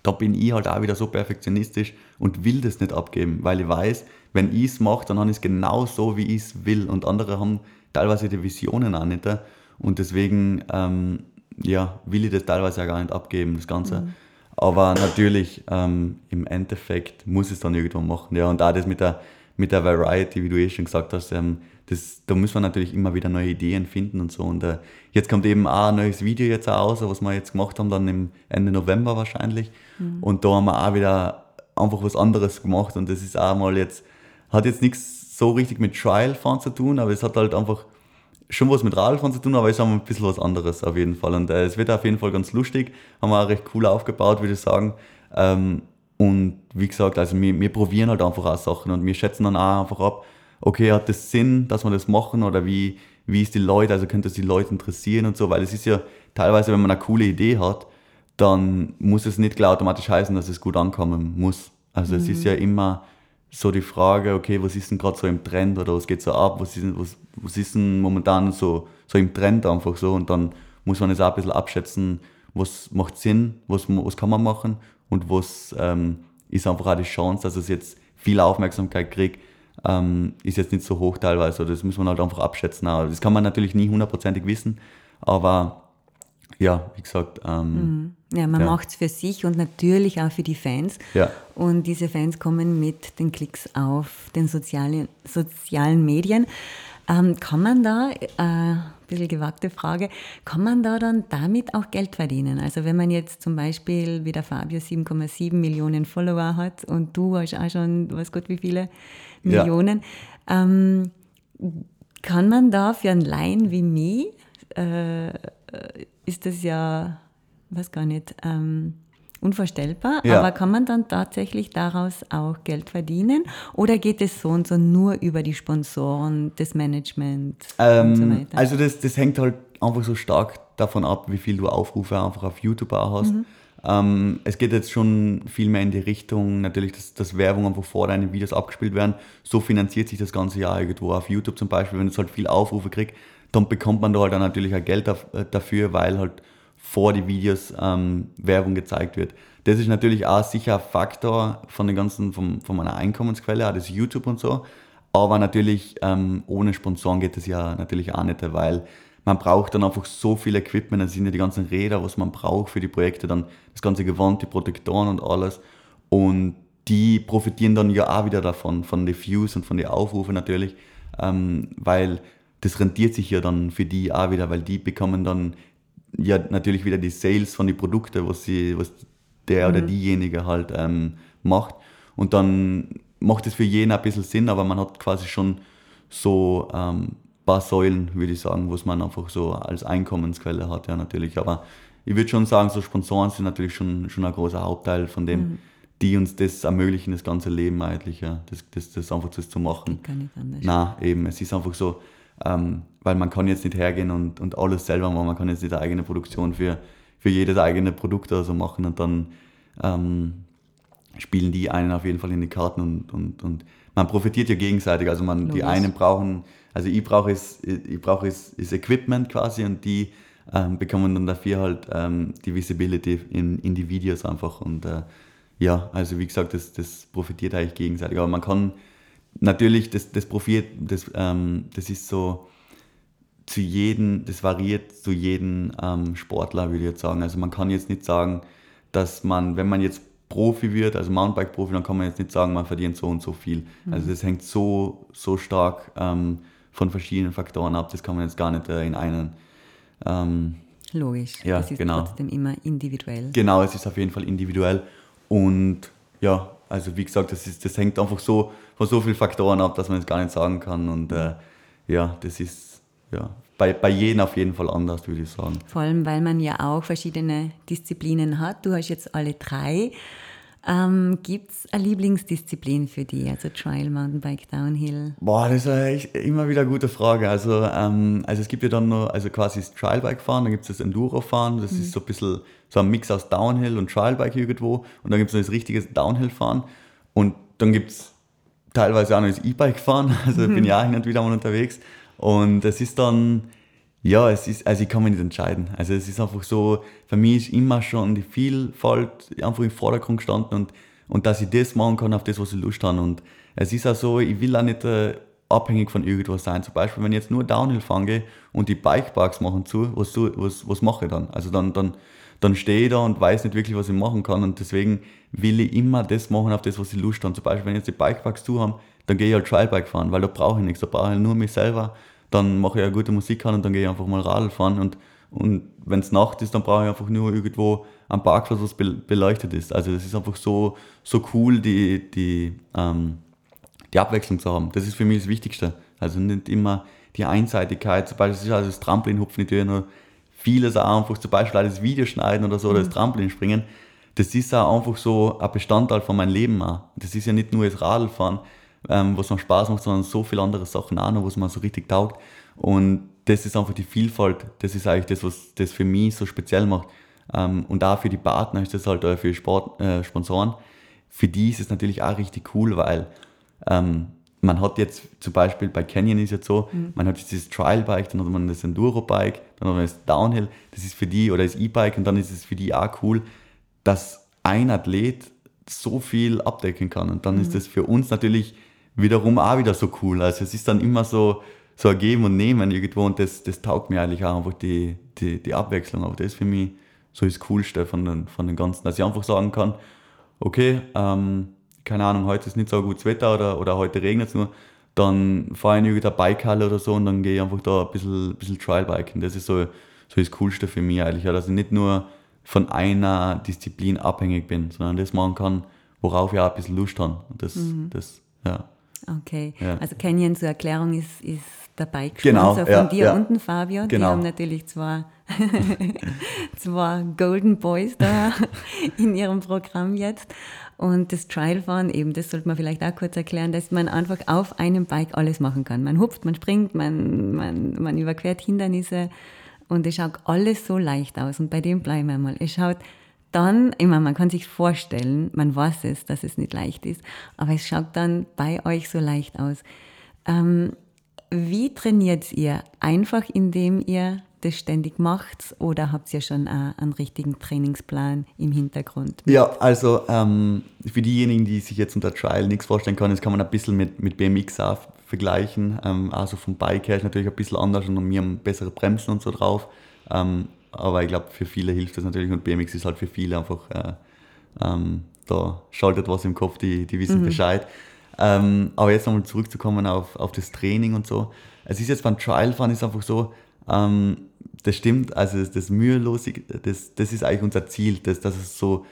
da bin ich halt auch wieder so perfektionistisch und will das nicht abgeben, weil ich weiß, wenn ich es mache, dann habe ich es genau so, wie ich es will. Und andere haben teilweise die Visionen auch nicht äh, und deswegen ähm, ja, will ich das teilweise auch gar nicht abgeben, das Ganze. Aber natürlich, ähm, im Endeffekt muss es dann irgendwann machen. Ja, und auch das mit der, mit der Variety, wie du eh schon gesagt hast, ähm, das, da muss man natürlich immer wieder neue Ideen finden und so. Und äh, jetzt kommt eben auch ein neues Video jetzt auch raus, was wir jetzt gemacht haben, dann im Ende November wahrscheinlich. Und da haben wir auch wieder einfach was anderes gemacht. Und das ist auch mal jetzt, hat jetzt nichts so richtig mit Trial-Fahren zu tun, aber es hat halt einfach schon was mit Radfahren zu tun, aber es ist ein bisschen was anderes auf jeden Fall. Und äh, es wird auf jeden Fall ganz lustig. Haben wir auch recht cool aufgebaut, würde ich sagen. Ähm, und wie gesagt, also wir, wir probieren halt einfach auch Sachen und wir schätzen dann auch einfach ab, okay, hat das Sinn, dass wir das machen oder wie, wie ist die Leute, also könnte es die Leute interessieren und so, weil es ist ja teilweise, wenn man eine coole Idee hat, dann muss es nicht gleich automatisch heißen, dass es gut ankommen muss. Also es ist ja immer so die Frage, okay, was ist denn gerade so im Trend oder was geht so ab, was ist, denn- was, was ist denn momentan so, so im Trend einfach so und dann muss man es auch ein bisschen abschätzen, was macht Sinn, was, was kann man machen und was ähm, ist einfach auch die Chance, dass es jetzt viel Aufmerksamkeit kriegt, ähm, ist jetzt nicht so hoch teilweise. Das muss man halt einfach abschätzen. auch. Das kann man natürlich nie hundertprozentig wissen, aber ja, wie gesagt, ähm, Ja, man Ja. macht es für sich und natürlich auch für die Fans. Ja. Und diese Fans kommen mit den Klicks auf den sozialen, sozialen Medien. Ähm, kann man da, äh, ein bisschen gewagte Frage, kann man da dann damit auch Geld verdienen? Also wenn man jetzt zum Beispiel wie der Fabio 7,7 Millionen Follower hat und du hast auch schon, weiß Gott wie viele Ja. Millionen, ähm, kann man da für einen Laien wie mich, äh, ist das ja, weiß gar nicht, ähm, unvorstellbar. Ja. Aber kann man dann tatsächlich daraus auch Geld verdienen? Oder geht es so und so nur über die Sponsoren, das Management und so Ähm, weiter? also das, das hängt halt einfach so stark davon ab, wie viel du Aufrufe einfach auf YouTube auch hast. Mhm. Ähm, es geht jetzt schon viel mehr in die Richtung, natürlich, dass, dass Werbung einfach vor deinen Videos abgespielt werden. So finanziert sich das ganze Jahr irgendwo auf YouTube zum Beispiel. Wenn es halt viel Aufrufe kriegt, dann bekommt man da halt dann natürlich auch Geld äh, dafür, weil halt vor die Videos ähm, Werbung gezeigt wird. Das ist natürlich auch sicher ein Faktor von den ganzen, von, von meiner Einkommensquelle, auch das YouTube und so. Aber natürlich ähm, ohne Sponsoren geht das ja natürlich auch nicht, weil man braucht dann einfach so viel Equipment, das sind ja die ganzen Räder, was man braucht für die Projekte, dann das ganze Gewand, die Protektoren und alles. Und die profitieren dann ja auch wieder davon, von den Views und von den Aufrufen natürlich, ähm, weil das rentiert sich ja dann für die auch wieder, weil die bekommen dann ja natürlich wieder die Sales von den Produkten, was, sie, was der oder diejenige halt ähm, macht. Und dann macht es für jeden ein bisschen Sinn, aber man hat quasi schon so ähm, paar Säulen, würde ich sagen, was man einfach so als Einkommensquelle hat, ja natürlich. Aber ich würde schon sagen, so Sponsoren sind natürlich schon, schon ein großer Hauptteil von dem, die uns das ermöglichen, das ganze Leben eigentlich, ja, das, das, das einfach das zu machen. Gar nicht anders. Na, eben, es ist einfach so, ähm, weil man kann jetzt nicht hergehen und, und alles selber machen, man kann jetzt nicht eine eigene Produktion für, für jedes eigene Produkt oder so machen und dann ähm, spielen die einen auf jeden Fall in die Karten und, und, und man profitiert ja gegenseitig, also man, die einen brauchen, also ich brauche es, ich brauche es, ist Equipment quasi und die ähm, bekommen dann dafür halt ähm, die Visibility in, in die Videos einfach und äh, ja, also wie gesagt, das, das profitiert eigentlich gegenseitig, aber man kann natürlich, das, das Profit, das, ähm, das ist so zu jedem, das variiert zu jedem ähm, Sportler, würde ich jetzt sagen. Also man kann jetzt nicht sagen, dass man, wenn man jetzt Profi wird, also Mountainbike-Profi, dann kann man jetzt nicht sagen, man verdient so und so viel. Also das hängt so, so stark ähm, von verschiedenen Faktoren ab, das kann man jetzt gar nicht äh, in einen. Ähm, Logisch. Ja, das ist genau. trotzdem immer individuell. Genau, es ist auf jeden Fall individuell. Und ja, also wie gesagt, das, ist, das hängt einfach so von so vielen Faktoren ab, dass man es gar nicht sagen kann. Und äh, ja, das ist ja, bei, bei jedem auf jeden Fall anders, würde ich sagen. Vor allem, weil man ja auch verschiedene Disziplinen hat. Du hast jetzt alle drei. Ähm, Gibt es eine Lieblingsdisziplin für dich? Also Trial, Mountainbike, Downhill? Boah, das ist echt immer wieder eine gute Frage. Also, ähm, also es gibt ja dann noch, also quasi das Trialbike fahren, dann gibt es das Enduro fahren, das ist so ein bisschen so ein Mix aus Downhill und Trialbike irgendwo. Und dann gibt es noch das richtige Downhill fahren. Und dann gibt es teilweise auch noch das E-Bike fahren, also bin ja auch hin und wieder mal unterwegs. Und es ist dann, ja, es ist, also ich kann mich nicht entscheiden. Also es ist einfach so, für mich ist immer schon die Vielfalt einfach im Vordergrund gestanden und, und dass ich das machen kann, auf das, was ich Lust habe. Und es ist auch so, ich will auch nicht äh, abhängig von irgendwas sein. Zum Beispiel, wenn ich jetzt nur Downhill fange und die Bikeparks machen zu, was, was, was mache ich dann? Also dann, dann, dann stehe ich da und weiß nicht wirklich, was ich machen kann. Und deswegen will ich immer das machen, auf das, was ich Lust habe. Zum Beispiel, wenn jetzt die Bikeparks zu haben, dann gehe ich halt Trialbike fahren, weil da brauche ich nichts. Da brauche ich nur mich selber. Dann mache ich eine gute Musik an und dann gehe ich einfach mal Radl fahren. Und, und wenn es Nacht ist, dann brauche ich einfach nur irgendwo am Parkplatz, was bel- beleuchtet ist. Also das ist einfach so, so cool, die, die, ähm, die Abwechslung zu haben. Das ist für mich das Wichtigste. Also nicht immer die Einseitigkeit. Zum Beispiel also das Trampolinhupfen natürlich nur vieles auch einfach, zum Beispiel auch das Video schneiden oder so, oder das Trampolin springen. Das ist auch einfach so ein Bestandteil von meinem Leben auch. Das ist ja nicht nur das Radlfahren, ähm, was mir Spaß macht, sondern so viele andere Sachen auch noch, was man so richtig taugt. Und das ist einfach die Vielfalt. Das ist eigentlich das, was das für mich so speziell macht. Ähm, und auch für die Partner ist das halt, oder für die Sport, äh, Sponsoren, für die ist es natürlich auch richtig cool, weil ähm, man hat jetzt zum Beispiel bei Canyon ist jetzt so, man hat jetzt dieses Trial-Bike, dann hat man das Enduro-Bike, dann hat man das Downhill, das ist für die, oder das E-Bike und dann ist es für die auch cool, dass ein Athlet so viel abdecken kann. Und dann ist das für uns natürlich wiederum auch wieder so cool. Also es ist dann immer so, so ein Geben und Nehmen irgendwo und das, das taugt mir eigentlich auch einfach die, die, die Abwechslung. Aber das ist für mich so das Coolste von den, von den Ganzen, dass ich einfach sagen kann, okay, ähm, keine Ahnung, heute ist nicht so gutes Wetter oder, oder heute regnet es nur, dann fahre ich in irgendeine Bikehalle oder so und dann gehe ich einfach da ein bisschen, bisschen Trialbiken. Das ist so, so das Coolste für mich eigentlich, ja, dass ich nicht nur von einer Disziplin abhängig bin, sondern das machen kann, worauf ich auch ein bisschen Lust habe. Und das, das, ja. Okay. Ja. Also Canyon zur Erklärung ist, ist der Genau, Bike-Sponsor ja, von dir ja. unten, Fabio. Die Genau. haben natürlich zwar zwei Golden Boys da in ihrem Programm jetzt. Und das Trialfahren eben, das sollte man vielleicht auch kurz erklären, dass man einfach auf einem Bike alles machen kann. Man hupft, man springt, man, man, man überquert Hindernisse und es schaut alles so leicht aus. Und bei dem bleiben wir mal. Es schaut dann, ich man kann sich vorstellen, man weiß es, dass es nicht leicht ist, aber es schaut dann bei euch so leicht aus. Ähm, wie trainiert ihr? Einfach indem ihr das ständig macht oder habt ihr schon einen richtigen Trainingsplan im Hintergrund? Ja, also ähm, für diejenigen, die sich jetzt unter Trial nichts vorstellen können, das kann man ein bisschen mit, mit BMX auch vergleichen. Ähm, also vom Bike her ist natürlich ein bisschen anders und wir haben bessere Bremsen und so drauf. Ähm, aber ich glaube, für viele hilft das natürlich und BMX ist halt für viele einfach, äh, ähm, da schaltet was im Kopf, die, die wissen mhm. Bescheid. Ähm, aber jetzt nochmal zurückzukommen auf, auf das Training und so. Es ist jetzt beim Trialfahren ist einfach so, ähm, das stimmt, also das, das Mühelose, das, das ist eigentlich unser Ziel, dass, dass es so,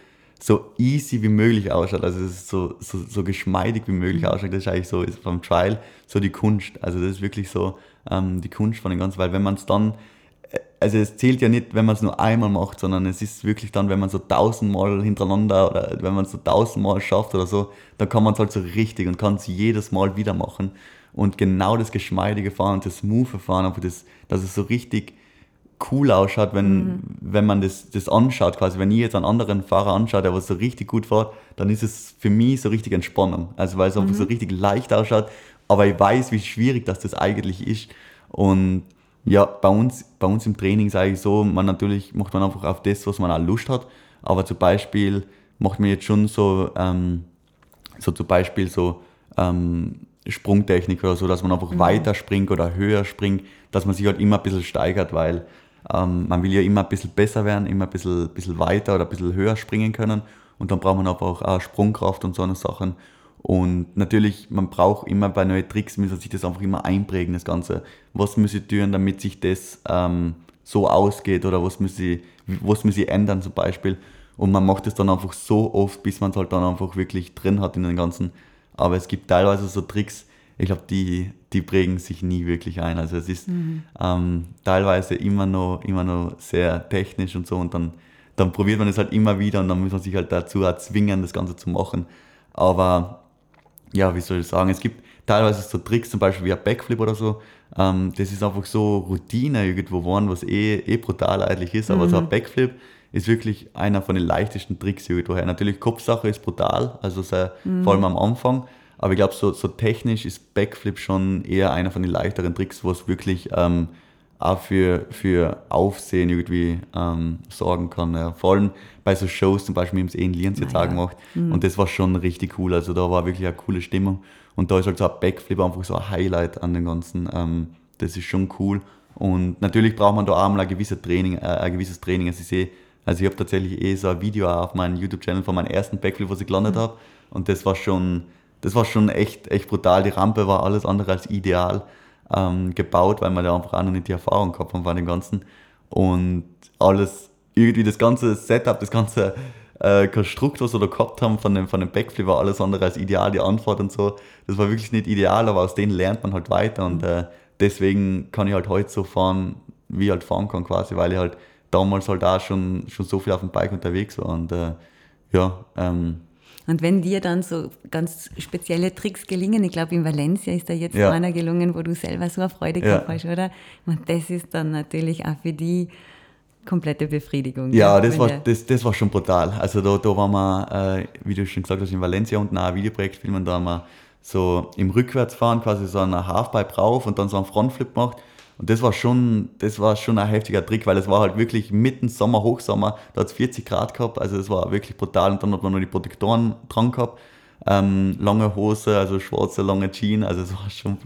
so easy wie möglich ausschaut, also dass es so, so, so geschmeidig wie möglich mhm. ausschaut, das ist eigentlich so ist beim Trial so die Kunst, also das ist wirklich so ähm, die Kunst von dem Ganzen, weil wenn man es dann also es zählt ja nicht, wenn man es nur einmal macht, sondern es ist wirklich dann, wenn man so tausendmal hintereinander oder wenn man es so tausendmal schafft oder so, dann kann man es halt so richtig und kann es jedes Mal wieder machen. Und genau das geschmeidige Fahren und das smooth Fahren, aber das, dass es so richtig cool ausschaut, wenn, mhm. wenn man das, das anschaut, quasi. Wenn ich jetzt einen anderen Fahrer anschaue, der was so richtig gut fährt, dann ist es für mich so richtig Entspannung. Also weil es mhm. einfach so richtig leicht ausschaut, aber ich weiß, wie schwierig das, das eigentlich ist. Und ja, bei uns, bei uns im Training sage ich so, man natürlich macht man einfach auf das, was man auch Lust hat. Aber zum Beispiel macht man jetzt schon so, ähm, so zum Beispiel so ähm, Sprungtechnik oder so, dass man einfach mhm. weiter springt oder höher springt, dass man sich halt immer ein bisschen steigert, weil ähm, man will ja immer ein bisschen besser werden, immer ein bisschen, bisschen weiter oder ein bisschen höher springen können. Und dann braucht man aber auch, auch Sprungkraft und so eine Sachen. Und natürlich, man braucht immer bei neuen Tricks, muss man sich das einfach immer einprägen, das Ganze. Was muss ich tun, damit sich das ähm, so ausgeht oder was muss, ich, was muss ich ändern zum Beispiel. Und man macht es dann einfach so oft, bis man es halt dann einfach wirklich drin hat in den Ganzen. Aber es gibt teilweise so Tricks, ich glaube, die, die prägen sich nie wirklich ein. Also es ist mhm. ähm, teilweise immer noch, immer noch sehr technisch und so und dann, dann probiert man es halt immer wieder und dann muss man sich halt dazu zwingen, das Ganze zu machen. Aber ja, wie soll ich sagen, es gibt teilweise so Tricks, zum Beispiel wie ein Backflip oder so, ähm, das ist einfach so Routine irgendwo geworden, was eh, eh brutal eigentlich ist, aber mhm. so ein mhm. Backflip ist wirklich einer von den leichtesten Tricks irgendwoher. Natürlich, Kopfsache ist brutal, also sehr, mhm. vor allem am Anfang, aber ich glaube, so, so technisch ist Backflip schon eher einer von den leichteren Tricks, was wirklich ähm, auch für, für Aufsehen irgendwie ähm, sorgen kann. Ja. Vor allem bei so Shows, zum Beispiel, wir haben es eh in Lienz jetzt auch gemacht mhm. und das war schon richtig cool. Also da war wirklich eine coole Stimmung und da ist halt so ein Backflip einfach so ein Highlight an dem Ganzen. Ähm, das ist schon cool und natürlich braucht man da auch mal ein gewisses Training. Äh, ein gewisses Training. Also ich sehe, also ich habe tatsächlich eh so ein Video auf meinem YouTube-Channel von meinem ersten Backflip, was ich gelandet mhm. habe und das war schon, das war schon echt, echt brutal. Die Rampe war alles andere als ideal ähm, gebaut, weil wir da einfach auch noch nicht die Erfahrung gehabt haben von dem Ganzen. Und alles, irgendwie das ganze Setup, das ganze äh, Konstrukt, was wir da gehabt haben von dem, von dem Backflip, war alles andere als ideal, die Antwort und so. Das war wirklich nicht ideal, aber aus denen lernt man halt weiter und äh, deswegen kann ich halt heute so fahren, wie ich halt fahren kann quasi, weil ich halt damals halt auch schon, schon so viel auf dem Bike unterwegs war und äh, ja, ähm, und wenn dir dann so ganz spezielle Tricks gelingen, ich glaube in Valencia ist da jetzt ja. einer gelungen, wo du selber so eine Freude gehabt ja. hast, oder? Und das ist dann natürlich auch für die komplette Befriedigung. Ja, das war, das, das war schon brutal. Also da, da waren wir, äh, wie du schon gesagt hast, in Valencia unten auch ein Videoprojekt filmen, da haben wir so im Rückwärtsfahren quasi so einen Halfpipe rauf und dann so einen Frontflip gemacht und das war schon, das war schon ein heftiger Trick, weil es war halt wirklich mitten Sommer, Hochsommer, da hat es 40 Grad gehabt, also das war wirklich brutal. Und dann hat man noch die Protektoren dran gehabt, ähm, lange Hose, also schwarze, lange Jeans, also es war schon,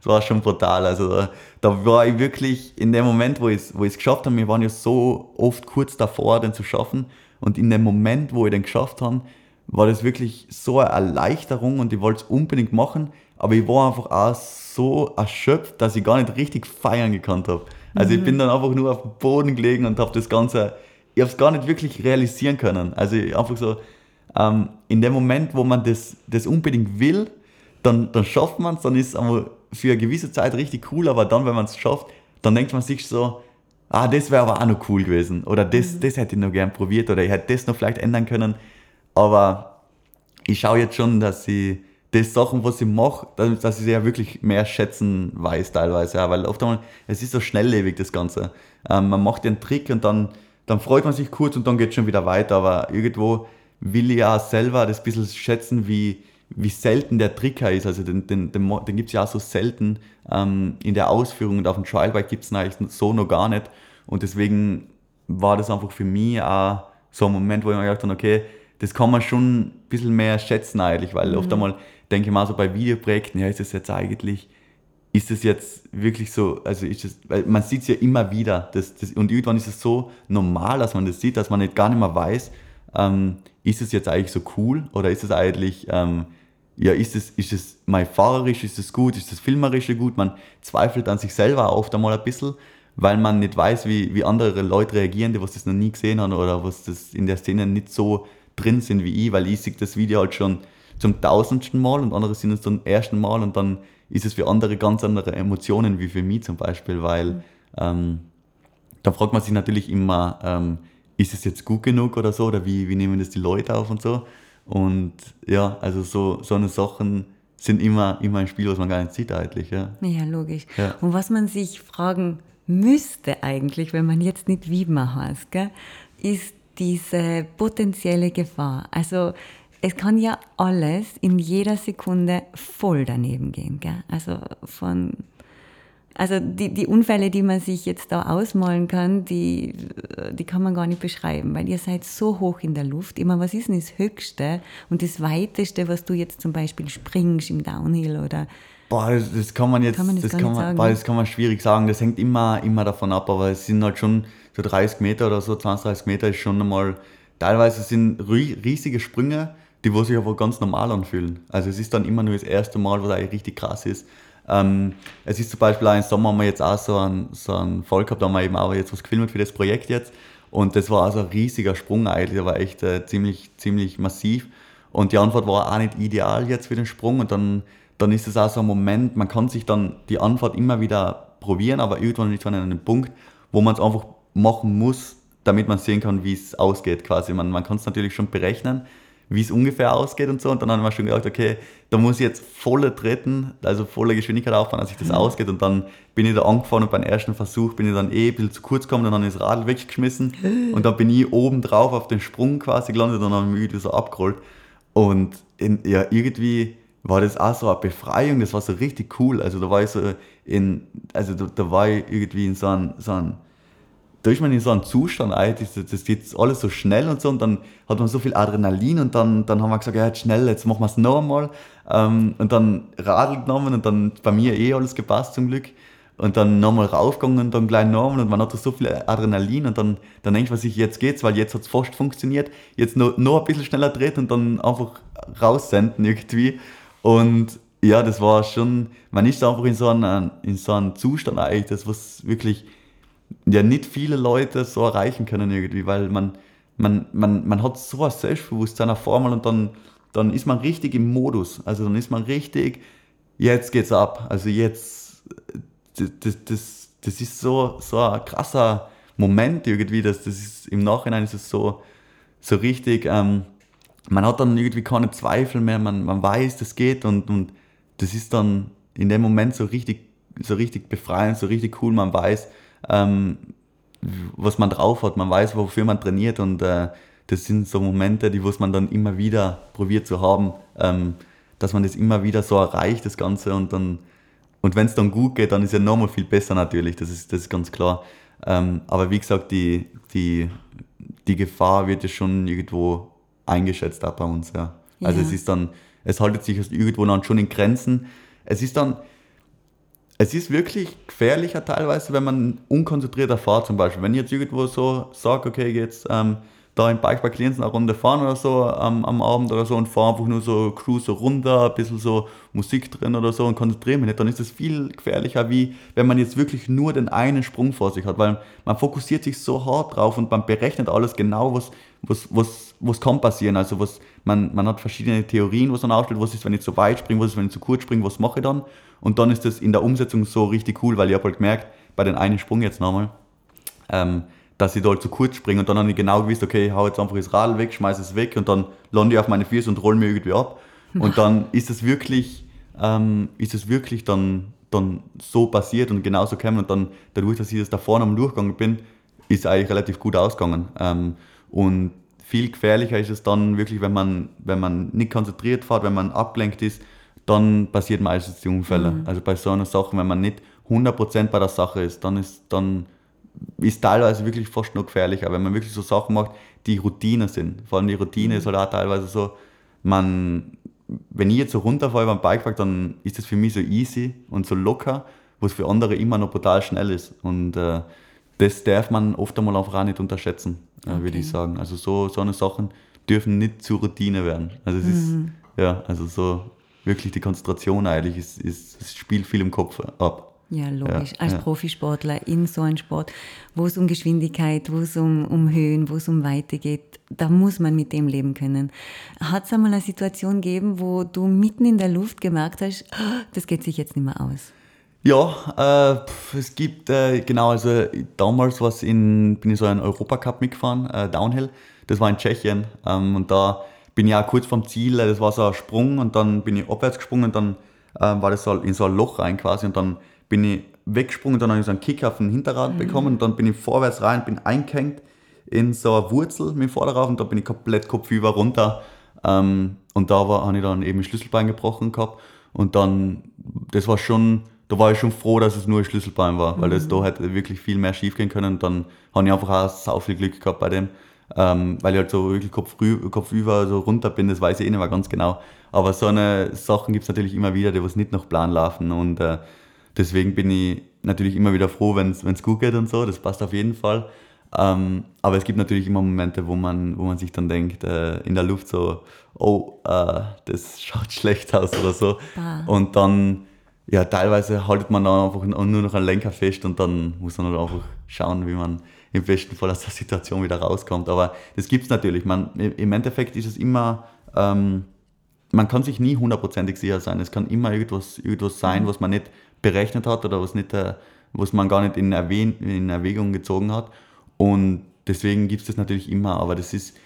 es war schon brutal. Also da, da war ich wirklich in dem Moment, wo ich es wo geschafft habe, wir waren ja so oft kurz davor, den zu schaffen. Und in dem Moment, wo ich den geschafft habe, war das wirklich so eine Erleichterung und ich wollte es unbedingt machen, aber ich war einfach auch so erschöpft, dass ich gar nicht richtig feiern gekannt habe. Also mhm. ich bin dann einfach nur auf dem Boden gelegen und habe das Ganze, ich habe es gar nicht wirklich realisieren können. Also einfach so, ähm, in dem Moment, wo man das, das unbedingt will, dann, dann schafft man es, dann ist es für eine gewisse Zeit richtig cool, aber dann, wenn man es schafft, dann denkt man sich so, ah, das wäre aber auch noch cool gewesen. Oder das, mhm. das hätte ich noch gern probiert oder ich hätte das noch vielleicht ändern können. Aber ich schaue jetzt schon, dass ich die Sachen, was ich mache, dass ich sie ja wirklich mehr schätzen weiß teilweise. Ja, weil oft einmal, es ist so schnelllebig, das Ganze. Ähm, man macht den Trick und dann, dann freut man sich kurz und dann geht es schon wieder weiter. Aber irgendwo will ich ja selber das bisschen schätzen, wie, wie selten der Tricker ist. Also den, den, den, den gibt es ja auch so selten ähm, in der Ausführung und auf dem Trialbike gibt es eigentlich so noch gar nicht. Und deswegen war das einfach für mich auch so ein Moment, wo ich mir gedacht habe, okay, das kann man schon ein bisschen mehr schätzen eigentlich, weil mhm. oft einmal denke mal so bei Videoprojekten, ja, ist das jetzt eigentlich, ist das jetzt wirklich so, also ist das, weil man sieht es ja immer wieder das, das, und irgendwann ist es so normal, dass man das sieht, dass man nicht gar nicht mehr weiß, ähm, ist es jetzt eigentlich so cool oder ist es eigentlich, ähm, ja, ist es, ist es mal fahrerisch, ist es gut, ist das filmerische gut? Man zweifelt an sich selber oft einmal ein bisschen, weil man nicht weiß, wie, wie andere Leute reagieren, die was das noch nie gesehen haben oder was das in der Szene nicht so drin sind wie ich, weil ich sehe das Video halt schon zum tausendsten Mal und andere sind es zum ersten Mal und dann ist es für andere ganz andere Emotionen wie für mich zum Beispiel, weil mhm. ähm, da fragt man sich natürlich immer, ähm, ist es jetzt gut genug oder so oder wie, wie nehmen das die Leute auf und so. Und ja, also so, so eine Sachen sind immer, immer ein Spiel, was man gar nicht sieht eigentlich. Ja, ja logisch. Ja. Und was man sich fragen müsste eigentlich, wenn man jetzt nicht Wiedmer heißt, gell, ist diese potenzielle Gefahr. Also es kann ja alles in jeder Sekunde voll daneben gehen. Gell? Also von also die, die Unfälle, die man sich jetzt da ausmalen kann, die, die kann man gar nicht beschreiben, weil ihr seid so hoch in der Luft. Immer, was ist denn das Höchste und das Weiteste, was du jetzt zum Beispiel springst im Downhill oder Boah, das, das kann man jetzt, kann man das, das kann man, boah, das kann man schwierig sagen. Das hängt immer, immer davon ab, aber es sind halt schon so 30 Meter oder so, 20, 30 Meter ist schon einmal, teilweise sind riesige Sprünge, die wo sich aber ganz normal anfühlen. Also es ist dann immer nur das erste Mal, was eigentlich richtig krass ist. Ähm, es ist zum Beispiel auch im Sommer haben wir jetzt auch so einen, so einen Fall gehabt, da haben wir eben auch jetzt was gefilmt für das Projekt jetzt. Und das war also ein riesiger Sprung eigentlich, der war echt äh, ziemlich, ziemlich massiv. Und die Antwort war auch nicht ideal jetzt für den Sprung. Und dann, dann ist es auch so ein Moment, man kann sich dann die Antwort immer wieder probieren, aber irgendwann ist man an einem Punkt, wo man es einfach machen muss, damit man sehen kann, wie es ausgeht quasi. Man, man kann es natürlich schon berechnen, wie es ungefähr ausgeht und so. Und dann haben wir schon gedacht, okay, da muss ich jetzt volle treten, also volle Geschwindigkeit auffahren, dass sich das mhm. ausgeht. Und dann bin ich da angefahren und beim ersten Versuch bin ich dann eh ein bisschen zu kurz gekommen, dann habe ich das Radl weggeschmissen und dann bin ich oben drauf auf den Sprung quasi gelandet und dann habe ich mich irgendwie so abgerollt. Und in, ja, irgendwie war das auch so eine Befreiung, das war so richtig cool. Also da war ich so in, also da, da war ich irgendwie in so einem, so einem da ist man in so einem Zustand, das, das geht alles so schnell und so und dann hat man so viel Adrenalin und dann, dann haben wir gesagt, ja jetzt schnell, jetzt machen wir es noch einmal. Ähm, und dann Radl genommen und dann bei mir eh alles gepasst zum Glück. Und dann nochmal raufgegangen und dann gleich nochmal und man hat so viel Adrenalin und dann, dann denkt man sich, jetzt geht's, weil jetzt hat es fast funktioniert, jetzt noch, noch ein bisschen schneller dreht und dann einfach raussenden irgendwie. Und ja, das war schon, man ist einfach in so einem, in so einem Zustand eigentlich, das was wirklich ja nicht viele Leute so erreichen können irgendwie, weil man, man, man, man hat so ein Selbstbewusstsein auf einmal und dann, dann ist man richtig im Modus. Also dann ist man richtig, jetzt geht's ab. Also jetzt, das, das, das ist so, so ein krasser Moment irgendwie, dass das ist, im Nachhinein ist es so, so richtig, ähm, man hat dann irgendwie keine Zweifel mehr, man, man weiß, das geht und, und das ist dann in dem Moment so richtig, so richtig befreiend, so richtig cool, man weiß, ähm, was man drauf hat. Man weiß, wofür man trainiert und äh, das sind so Momente, die was man dann immer wieder probiert zu haben, ähm, dass man das immer wieder so erreicht, das Ganze und dann und wenn es dann gut geht, dann ist ja nochmal viel besser natürlich, das ist, das ist ganz klar. Ähm, aber wie gesagt, die, die, die Gefahr wird ja schon irgendwo eingeschätzt auch bei uns. Ja. Also ja. es ist dann, es haltet sich irgendwo dann schon in Grenzen. Es ist dann, es ist wirklich gefährlicher teilweise, wenn man unkonzentrierter fährt zum Beispiel. Wenn ich jetzt irgendwo so sage, okay, jetzt ähm, da im Bikepark Linz eine Runde fahren oder so ähm, am Abend oder so und fahre einfach nur so cruise runter, ein bisschen so Musik drin oder so und konzentriere mich nicht, dann ist das viel gefährlicher, wie wenn man jetzt wirklich nur den einen Sprung vor sich hat, weil man fokussiert sich so hart drauf und man berechnet alles genau, was, was, was, was kann passieren. Also was, man, man hat verschiedene Theorien, was man aufstellt, was ist, wenn ich zu weit springe, was ist, wenn ich zu kurz springe, was mache ich dann? Und dann ist das in der Umsetzung so richtig cool, weil ich habe halt gemerkt, bei den einen Sprung jetzt nochmal, ähm, dass ich da halt zu kurz springe und dann habe ich genau gewusst, okay, ich hau jetzt einfach das Rad weg, schmeiße es weg und dann lande ich auf meine Füße und roll mir irgendwie ab. Und dann ist es wirklich, ähm, ist es wirklich dann, dann so passiert und genauso gekommen und dann dadurch, dass ich das da vorne am Durchgang bin, ist es eigentlich relativ gut ausgegangen. Ähm, und viel gefährlicher ist es dann wirklich, wenn man, wenn man nicht konzentriert fährt, wenn man abgelenkt ist, dann passiert meistens die Unfälle. Mhm. Also bei so einer Sache, wenn man nicht 100% bei der Sache ist, dann ist dann ist teilweise wirklich fast noch gefährlicher, wenn man wirklich so Sachen macht, die Routine sind. Vor allem die Routine mhm. ist halt auch teilweise so, man, wenn ich jetzt so runterfahre beim Bikepark, dann ist das für mich so easy und so locker, was für andere immer noch brutal schnell ist. Und äh, das darf man oft einmal auch nicht unterschätzen, äh, okay. würde ich sagen. Also so, so eine Sachen dürfen nicht zur Routine werden. Also es mhm. ist, ja, also so wirklich die Konzentration eigentlich, ist, ist, es spielt viel im Kopf ab. Ja, logisch. Ja, Als ja. Profisportler in so einem Sport, wo es um Geschwindigkeit, wo es um, um Höhen, wo es um Weite geht, da muss man mit dem leben können. Hat es einmal eine Situation gegeben, wo du mitten in der Luft gemerkt hast, das geht sich jetzt nicht mehr aus? Ja, äh, es gibt, äh, genau, also damals was in, bin ich so einen Europacup mitgefahren, äh, Downhill, das war in Tschechien ähm, und da bin ich auch kurz vom Ziel, das war so ein Sprung und dann bin ich abwärts gesprungen und dann ähm, war das so in so ein Loch rein quasi und dann bin ich weggesprungen, dann habe ich so einen Kick auf den Hinterrad mhm. bekommen und dann bin ich vorwärts rein, bin eingehängt in so eine Wurzel mit dem Vorderrad und da bin ich komplett kopfüber runter. Ähm, und da war, habe ich dann eben Schlüsselbein gebrochen gehabt. Und dann, das war schon, da war ich schon froh, dass es nur ein Schlüsselbein war, weil es mhm. da hätte wirklich viel mehr schief gehen können. Und dann habe ich einfach auch sau viel Glück gehabt bei dem. Ähm, weil ich halt so wirklich kopfüber, kopfüber so runter bin, das weiß ich eh nicht mehr ganz genau. Aber so eine Sachen gibt es natürlich immer wieder, die was nicht nach Plan laufen. Und äh, deswegen bin ich natürlich immer wieder froh, wenn es gut geht und so, das passt auf jeden Fall. Ähm, aber es gibt natürlich immer Momente, wo man, wo man sich dann denkt, äh, in der Luft so, oh, äh, das schaut schlecht aus oder so. Ah. Und dann, ja, teilweise haltet man dann einfach nur noch einen Lenker fest und dann muss man halt einfach schauen, wie man im besten Fall aus der Situation wieder rauskommt. Aber das gibt es natürlich. Man, Im Endeffekt ist es immer, ähm, man kann sich nie hundertprozentig sicher sein. Es kann immer irgendwas, irgendwas sein, mhm. was man nicht berechnet hat oder was, nicht, äh, was man gar nicht in, Erwäh in Erwägung gezogen hat. Und deswegen gibt es das natürlich immer, aber das ist,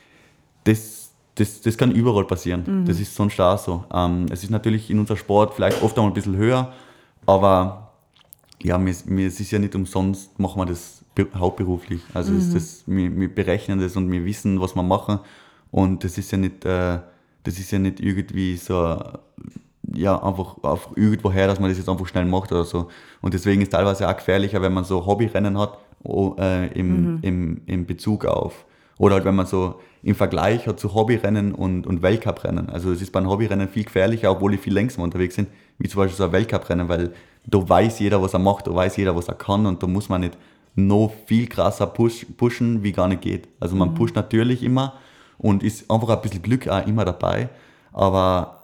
das, das, das kann überall passieren. Mhm. Das ist sonst auch so. Ähm, es ist natürlich in unserem Sport vielleicht oft einmal ein bisschen höher, aber ja, mir, mir, es ist ja nicht umsonst, machen wir das hauptberuflich. Also mhm. das, wir, wir, berechnen das und wir wissen, was wir machen. Und das ist ja nicht, äh, das ist ja nicht irgendwie so ja, einfach, einfach irgendwoher, dass man das jetzt einfach schnell macht oder so. Und deswegen ist es teilweise auch gefährlicher, wenn man so Hobbyrennen hat, oh, äh, im, mhm. im, im Bezug auf, oder halt wenn man so im Vergleich hat zu Hobbyrennen und, und Weltcuprennen. Also es ist bei einem Hobbyrennen viel gefährlicher, obwohl die viel längsamer unterwegs sind, wie zum Beispiel so ein Weltcuprennen, weil da weiß jeder, was er macht, da weiß jeder, was er kann und da muss man nicht noch viel krasser push, pushen, wie gar nicht geht. Also man mhm. pusht natürlich immer und ist einfach ein bisschen Glück auch immer dabei, aber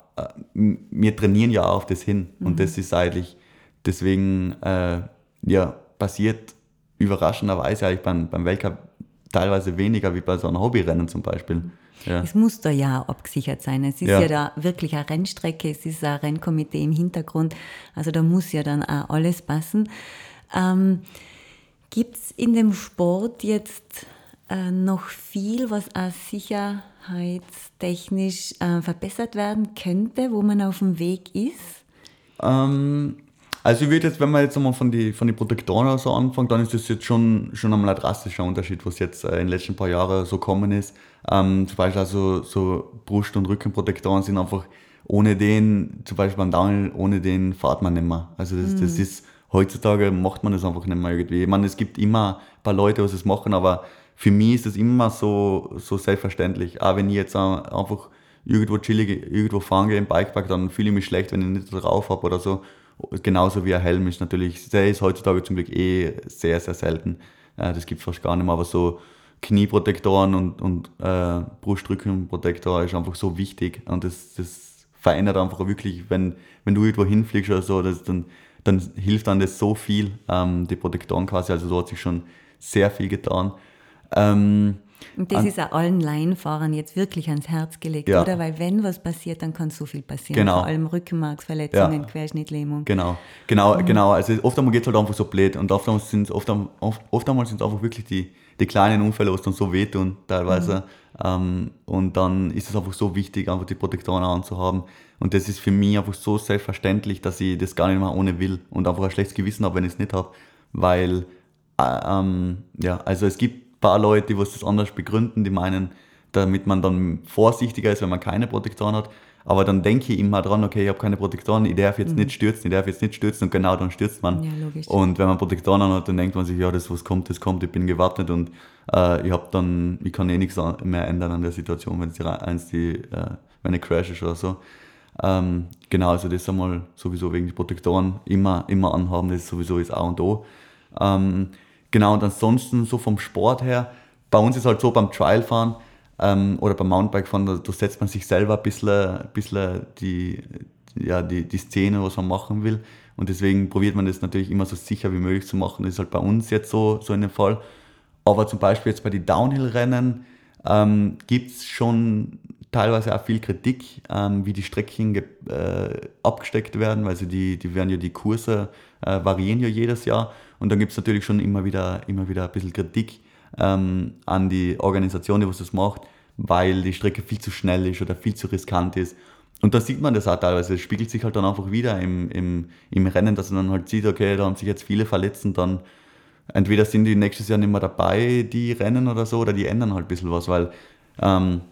wir trainieren ja auf das hin mhm. und das ist eigentlich, deswegen äh, ja, passiert überraschenderweise eigentlich beim, beim Weltcup teilweise weniger wie bei so einem Hobbyrennen zum Beispiel. Ja. Es muss da ja abgesichert sein. Es ist ja. ja da wirklich eine Rennstrecke, es ist ein Rennkomitee im Hintergrund. Also da muss ja dann auch alles passen. Ähm, Gibt es in dem Sport jetzt äh, noch viel, was auch sicherheitstechnisch äh, verbessert werden könnte, wo man auf dem Weg ist? Ähm, also ich würde jetzt, wenn man jetzt einmal von den von die Protektoren so anfängt, dann ist das jetzt schon, schon einmal ein drastischer Unterschied, was jetzt äh, in den letzten paar Jahren so kommen ist. Ähm, zum Beispiel also so Brust- und Rückenprotektoren sind einfach ohne den, zum Beispiel beim Downhill, ohne den fahrt man nicht mehr. Also das, mhm. das ist, heutzutage macht man das einfach nicht mehr irgendwie. Ich meine, es gibt immer ein paar Leute, die es machen, aber für mich ist das immer so, so selbstverständlich. Auch wenn ich jetzt einfach irgendwo chillig, irgendwo fahren gehe im Bikepark, dann fühle ich mich schlecht, wenn ich nicht drauf habe oder so. Genauso wie ein Helm ist natürlich, der ist heutzutage zum Glück eh sehr, sehr selten. Äh, das gibt es fast gar nicht mehr, aber so Knieprotektoren und, und äh, Brustrückenprotektor ist einfach so wichtig und das, das verändert einfach wirklich, wenn, wenn du irgendwo hinfliegst oder so, das, dann, dann hilft dann das so viel, ähm, die Protektoren quasi, also so hat sich schon sehr viel getan. Ähm, Und das ist auch allen Laienfahrern jetzt wirklich ans Herz gelegt, Ja. oder? Weil wenn was passiert, dann kann so viel passieren. Genau. Vor allem Rückenmarksverletzungen, Ja. Querschnittlähmung. Genau, genau, genau. Also oft einmal geht es halt einfach so blöd und oft einmal sind oft, am- oft, oft es einfach wirklich die, die kleinen Unfälle, was dann so wehtun teilweise. Ähm, und dann ist es einfach so wichtig, einfach die Protektoren anzuhaben. Und das ist für mich einfach so selbstverständlich, dass ich das gar nicht mehr ohne will und einfach ein schlechtes Gewissen habe, wenn ich es nicht habe. Weil, äh, ähm, ja, also es gibt paar Leute, die was das anders begründen, die meinen, damit man dann vorsichtiger ist, wenn man keine Protektoren hat. Aber dann denke ich immer dran, okay, ich habe keine Protektoren, ich darf jetzt nicht stürzen, ich darf jetzt nicht stürzen und genau dann stürzt man. Ja, logisch. Und wenn man Protektoren hat, dann denkt man sich, ja, das was kommt, das kommt, ich bin gewappnet und äh, ich habe dann, ich kann eh nichts mehr ändern an der Situation, wenn es die, eins die, äh, wenn ich crash ist oder so. Ähm, genau, also das einmal sowieso wegen die Protektoren immer, immer anhaben, das ist sowieso das A und O. Ähm, genau, und ansonsten so vom Sport her, bei uns ist halt so beim Trialfahren ähm, oder beim Mountainbikefahren, da, setzt man sich selber ein bisschen, ein bisschen die, ja, die, die Szene, was man machen will. Und deswegen probiert man das natürlich immer so sicher wie möglich zu machen. Das ist halt bei uns jetzt so, so in dem Fall. Aber zum Beispiel jetzt bei den Downhill-Rennen ähm, gibt es schon teilweise auch viel Kritik, ähm, wie die Strecken äh, abgesteckt werden, weil sie die, die werden ja die Kurse äh, variieren ja jedes Jahr und dann gibt es natürlich schon immer wieder, immer wieder ein bisschen Kritik ähm, an die Organisation, die was das macht, weil die Strecke viel zu schnell ist oder viel zu riskant ist. Und da sieht man das auch teilweise, es spiegelt sich halt dann einfach wieder im, im, im Rennen, dass man dann halt sieht, okay, da haben sich jetzt viele verletzt und dann entweder sind die nächstes Jahr nicht mehr dabei, die Rennen oder so, oder die ändern halt ein bisschen was, weil ähm,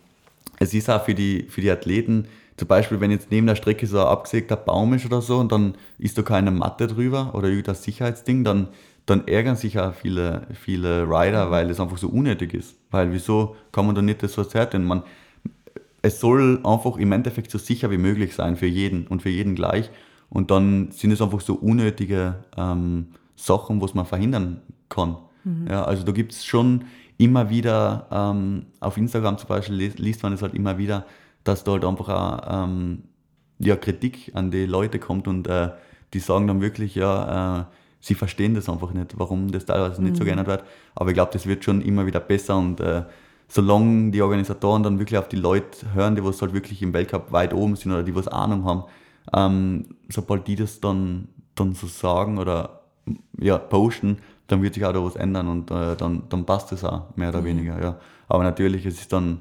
es ist auch für die, für die Athleten, zum Beispiel, wenn jetzt neben der Strecke so ein abgesägter Baum ist oder so und dann ist da keine Matte drüber oder irgendein Sicherheitsding, dann, dann ärgern sich auch viele, viele Rider, weil es einfach so unnötig ist. Weil wieso kann man da nicht das was härten? Man, es soll einfach im Endeffekt so sicher wie möglich sein für jeden und für jeden gleich. Und dann sind es einfach so unnötige ähm, Sachen, was man verhindern kann. Ja, also da gibt es schon immer wieder, ähm, auf Instagram zum Beispiel liest man es halt immer wieder, dass da halt einfach auch ähm, ja, Kritik an die Leute kommt und äh, die sagen dann wirklich, ja, äh, sie verstehen das einfach nicht, warum das teilweise nicht so geändert wird. Aber ich glaube, das wird schon immer wieder besser und äh, solange die Organisatoren dann wirklich auf die Leute hören, die was halt wirklich im Weltcup weit oben sind oder die was Ahnung haben, ähm, sobald die das dann, dann so sagen oder ja, posten, dann wird sich auch da was ändern und äh, dann, dann passt es auch, mehr oder weniger, ja. Aber natürlich, es ist dann,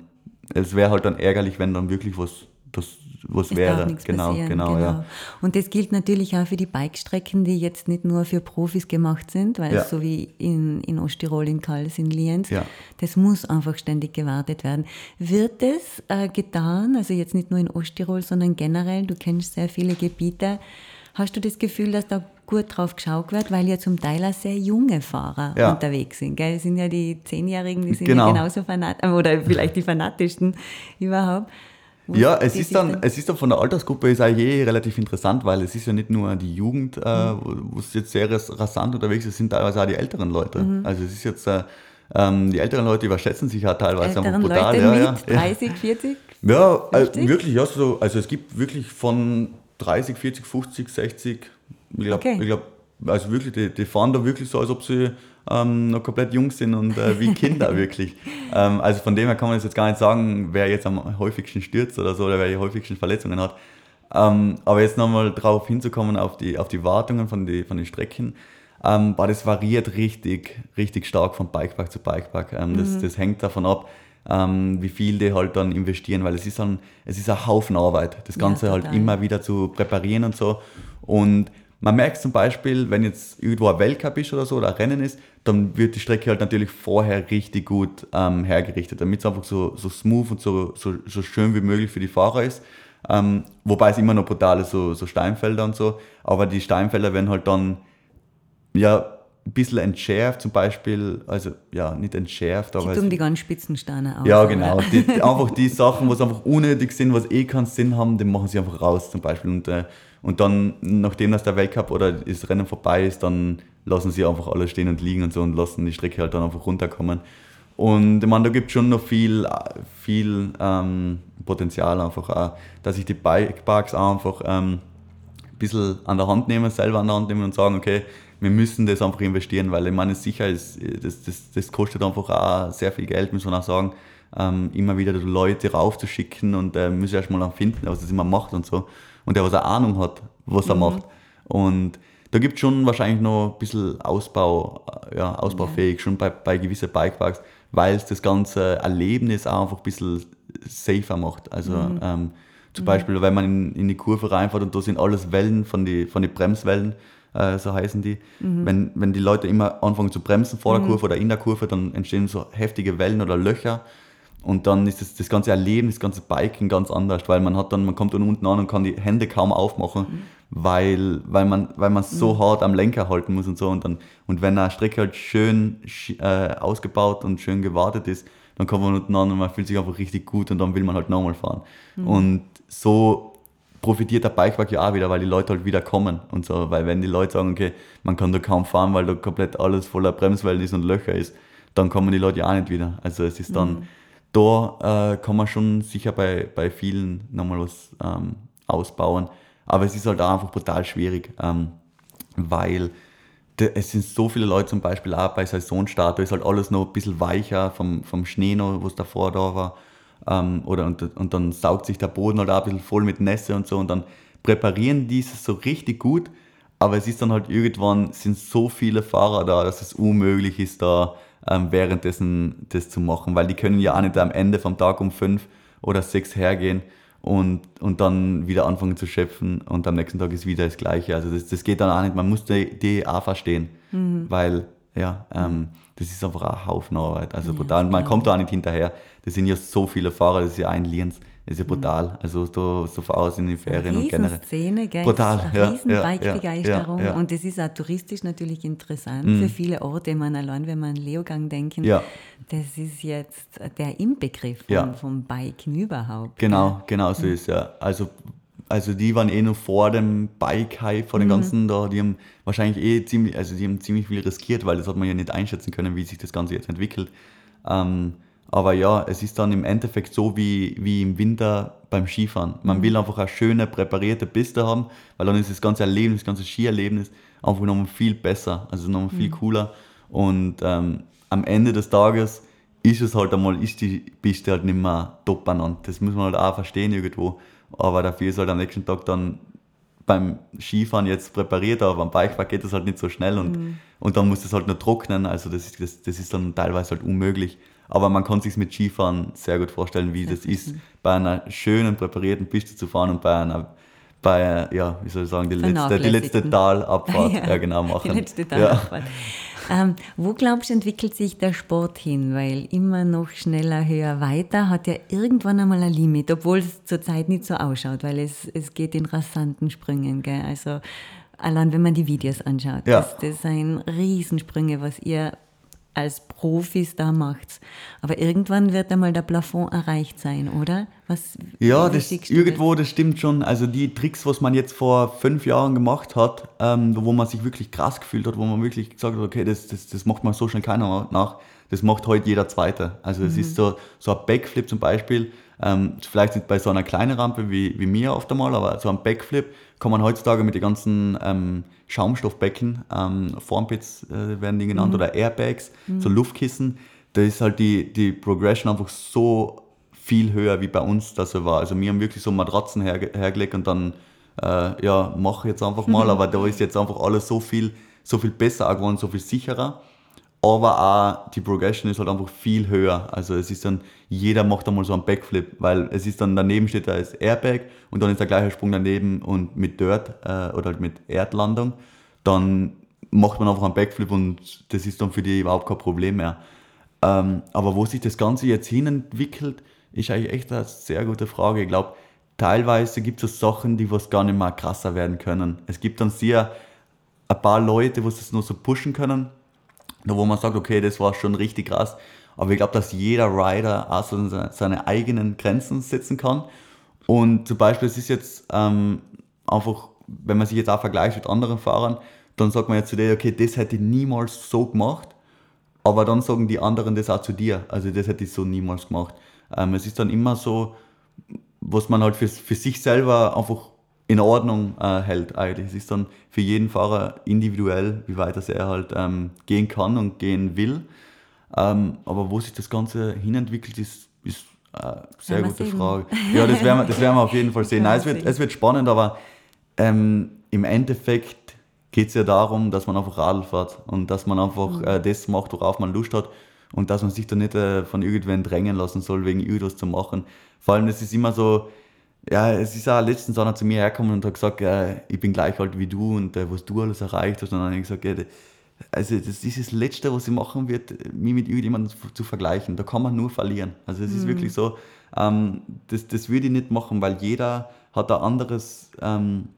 es wäre halt dann ärgerlich, wenn dann wirklich was, das, was Es wäre. genau, passieren, genau, ja. Und das gilt natürlich auch für die Bikestrecken, die jetzt nicht nur für Profis gemacht sind, weil Ja. so wie in, in Osttirol, in Kals, in Lienz, Ja. das muss einfach ständig gewartet werden. Wird das äh, getan, also jetzt nicht nur in Osttirol, sondern generell, du kennst sehr viele Gebiete, hast du das Gefühl, dass da gut drauf geschaut wird, weil ja zum Teil auch sehr junge Fahrer Ja. unterwegs sind. Gell? Das sind ja die Zehnjährigen, die sind Genau. ja genauso fanatisch, oder vielleicht die fanatischsten überhaupt. Wo Ja, es ist, dann, es ist dann von der Altersgruppe ist eigentlich eh relativ interessant, weil es ist ja nicht nur die Jugend, äh, Mhm. wo wo es jetzt sehr ras- rasant unterwegs ist, es sind teilweise auch die älteren Leute. Mhm. Also es ist jetzt, äh, ähm, die älteren Leute überschätzen sich ja teilweise älteren brutal. Leute ja, mit ja. 30, 40? Ja, äh, 50? wirklich, ja, so, also es gibt wirklich von 30, 40, 50, 60, ich glaube, Okay. glaub, also wirklich, die, die fahren da wirklich so, als ob sie ähm, noch komplett jung sind und äh, wie Kinder wirklich. Ähm, also von dem her kann man jetzt gar nicht sagen, wer jetzt am häufigsten stürzt oder so oder wer die häufigsten Verletzungen hat. Ähm, aber jetzt nochmal drauf hinzukommen, auf die, auf die Wartungen von, die, von den Strecken, ähm, boah, das variiert richtig, richtig stark von Bikepark zu Bikepark. Ähm, das, das hängt davon ab, ähm, wie viel die halt dann investieren, weil es ist, dann, es ist ein Haufen Arbeit, das Ja, Ganze halt total. immer wieder zu präparieren und so. Und man merkt zum Beispiel, wenn jetzt irgendwo ein Weltcup ist oder so oder ein Rennen ist, dann wird die Strecke halt natürlich vorher richtig gut ähm, hergerichtet, damit es einfach so, so smooth und so, so, so schön wie möglich für die Fahrer ist. Ähm, wobei es immer noch brutal ist, so, so Steinfelder und so. Aber die Steinfelder werden halt dann ja ein bisschen entschärft, zum Beispiel, also ja, nicht entschärft, aber es, tun die ganz Spitzensteine aus. ja, genau. Die, einfach die Sachen, was einfach unnötig sind, was eh keinen Sinn haben, die machen sie einfach raus zum Beispiel. Und, äh, und dann, nachdem das der Weltcup oder das Rennen vorbei ist, dann lassen sie einfach alles stehen und liegen und so und lassen die Strecke halt dann einfach runterkommen. Und ich meine, da gibt es schon noch viel, viel ähm, Potenzial einfach auch, dass sich die Bikeparks auch einfach ähm, ein bisschen an der Hand nehmen, selber an der Hand nehmen und sagen, okay, wir müssen das einfach investieren, weil ich meine, sicher ist, das, das, das kostet einfach auch sehr viel Geld, muss man auch sagen, ähm, immer wieder Leute raufzuschicken und äh, müssen erstmal finden, was das immer macht und so. Und der, was eine Ahnung hat, was er mhm. macht. Und da gibt es schon wahrscheinlich noch ein bisschen Ausbau, äh, ja, ausbaufähig, ja. schon bei, bei gewissen Bikeparks, weil es das ganze Erlebnis auch einfach ein bisschen safer macht. Also mhm. ähm, zum mhm. Beispiel, wenn man in, in, die Kurve reinfährt und da sind alles Wellen von den von die Bremswellen, äh, so heißen die. Mhm. Wenn, wenn die Leute immer anfangen zu bremsen vor der mhm. Kurve oder in der Kurve, dann entstehen so heftige Wellen oder Löcher. Und dann ist das, das ganze Erleben, das ganze Biken ganz anders, weil man hat dann, man kommt dann unten an und kann die Hände kaum aufmachen, mhm. weil, weil man, weil man so mhm. hart am Lenker halten muss und so. Und, dann, und wenn eine Strecke halt schön äh, ausgebaut und schön gewartet ist, dann kommt man unten an und man fühlt sich einfach richtig gut und dann will man halt nochmal fahren. Mhm. Und so profitiert der Bikepark ja auch wieder, weil die Leute halt wieder kommen und so. Weil wenn die Leute sagen, okay, man kann da kaum fahren, weil da komplett alles voller Bremswellen ist und Löcher ist, dann kommen die Leute ja auch nicht wieder. Also es ist dann, mhm. da äh, kann man schon sicher bei, bei vielen nochmal was ähm, ausbauen. Aber es ist halt auch einfach brutal schwierig, ähm, weil es sind so viele Leute zum Beispiel auch bei Saisonstart, da ist halt alles noch ein bisschen weicher vom, vom Schnee noch, was davor da war. Ähm, oder, und, und dann saugt sich der Boden halt auch ein bisschen voll mit Nässe und so und dann präparieren die es so richtig gut, aber es ist dann halt irgendwann, sind so viele Fahrer da, dass es unmöglich ist, da ähm, währenddessen das zu machen, weil die können ja auch nicht am Ende vom Tag um fünf oder sechs hergehen und, und dann wieder anfangen zu schöpfen und am nächsten Tag ist wieder das Gleiche. Also das, das geht dann auch nicht, man muss die, die auch verstehen, mhm. weil ja, ähm, das ist einfach ein Haufen Arbeit. Also brutal. Ja, man kommt da auch nicht hinterher. Das sind ja so viele Fahrer, das ist ja ein Lienz. Das ist ja mhm. brutal. Also da, so Fahrer sind in Ferien und generell. Szene, gell? Brutal, ja. Riesen ja, Bike-Begeisterung. Ja, ja, und das ist auch touristisch natürlich interessant mhm. für viele Orte. Man allein, wenn man an Leogang denken, ja. das ist jetzt der Inbegriff vom, vom Biken überhaupt. Genau, genau so mhm. ist ja. Also also die waren eh noch vor dem Bike-Hype, vor den mhm. ganzen da, die haben wahrscheinlich eh ziemlich, also die haben ziemlich viel riskiert, weil das hat man ja nicht einschätzen können, wie sich das Ganze jetzt entwickelt. Ähm, aber ja, es ist dann im Endeffekt so wie, wie im Winter beim Skifahren. Man mhm. will einfach eine schöne, präparierte Piste haben, weil dann ist das ganze Erlebnis, das ganze Skierlebnis einfach nochmal viel besser, also nochmal viel mhm. cooler. Und ähm, am Ende des Tages ist es halt einmal, ist die Piste halt nicht mehr top benannt. Das muss man halt auch verstehen irgendwo aber dafür ist halt am nächsten Tag dann beim Skifahren jetzt präpariert, aber beim Bikepark geht das halt nicht so schnell und, mhm. und dann muss das halt nur trocknen, also das ist, das, das ist dann teilweise halt unmöglich. Aber man kann sich mit Skifahren sehr gut vorstellen, wie das ist, bei einer schönen, präparierten Piste zu fahren und bei einer bei, ja, wie soll ich sagen, die letzte, die letzte Talabfahrt ja, ja, genau machen. Die letzte Talabfahrt. Ja. Ähm, wo glaubst du, entwickelt sich der Sport hin? Weil immer noch schneller, höher, weiter hat ja irgendwann einmal ein Limit, obwohl es zurzeit nicht so ausschaut, weil es, es geht in rasanten Sprüngen. Gell? Also allein wenn man die Videos anschaut, ja. das, das sind Riesensprünge, was ihr als Profis da macht's. Aber irgendwann wird einmal der Plafond erreicht sein, oder? Was, ja, das, irgendwo, das stimmt schon. Also die Tricks, was man jetzt vor fünf Jahren gemacht hat, ähm, wo man sich wirklich krass gefühlt hat, wo man wirklich gesagt hat, okay, das, das, das macht man so schnell keiner nach, das macht heute jeder Zweite. Also es mhm. ist so, so ein Backflip zum Beispiel, ähm, vielleicht nicht bei so einer kleinen Rampe wie, wie mir oft einmal, aber so ein Backflip kann man heutzutage mit den ganzen ähm, Schaumstoffbecken, ähm, Formpits äh, werden die genannt, mhm. oder Airbags, mhm. so Luftkissen, da ist halt die, die Progression einfach so viel höher wie bei uns das war. Also wir haben wirklich so Matratzen her, hergelegt und dann, äh, ja, mach jetzt einfach mal, aber da ist jetzt einfach alles so viel, so viel besser geworden, so viel sicherer aber auch die Progression ist halt einfach viel höher. Also es ist dann, jeder macht einmal so einen Backflip, weil es ist dann daneben steht da als Airbag und dann ist der gleiche Sprung daneben und mit Dirt äh, oder halt mit Erdlandung, dann macht man einfach einen Backflip und das ist dann für die überhaupt kein Problem mehr. Ähm, aber wo sich das Ganze jetzt hin entwickelt, ist eigentlich echt eine sehr gute Frage. Ich glaube, teilweise gibt es Sachen, die was gar nicht mehr krasser werden können. Es gibt dann sehr ein paar Leute, die das nur so pushen können wo man sagt, okay, das war schon richtig krass. Aber ich glaube, dass jeder Rider auch so seine eigenen Grenzen setzen kann. Und zum Beispiel, es ist jetzt ähm, einfach, wenn man sich jetzt auch vergleicht mit anderen Fahrern, dann sagt man jetzt zu dir, okay, das hätte ich niemals so gemacht. Aber dann sagen die anderen das auch zu dir. Also das hätte ich so niemals gemacht. Ähm, es ist dann immer so, was man halt für, für sich selber einfach in Ordnung äh, hält eigentlich. Es ist dann für jeden Fahrer individuell, wie weit das er halt ähm, gehen kann und gehen will. Ähm, aber wo sich das Ganze hinentwickelt, ist, ist eine sehr gute sehen. Frage. Ja, das werden wir, das werden wir auf jeden Fall sehen. Nein, es, wir wird, es wird spannend, aber ähm, im Endeffekt geht es ja darum, dass man einfach Radl fährt und dass man einfach Mhm. äh, das macht, worauf man Lust hat und dass man sich da nicht äh, von irgendwen drängen lassen soll, wegen irgendwas zu machen. Vor allem, das ist immer so, ja, es ist auch letztens einer zu mir hergekommen und hat gesagt, äh, ich bin gleich alt wie du und äh, was du alles erreicht hast. Und dann habe ich gesagt, ja, also das ist das Letzte, was ich machen wird, mich mit irgendjemandem zu- vergleichen. Da kann man nur verlieren. Also es ist wirklich so, ähm, das, das würde ich nicht machen, weil jeder hat ein anderes, ähm,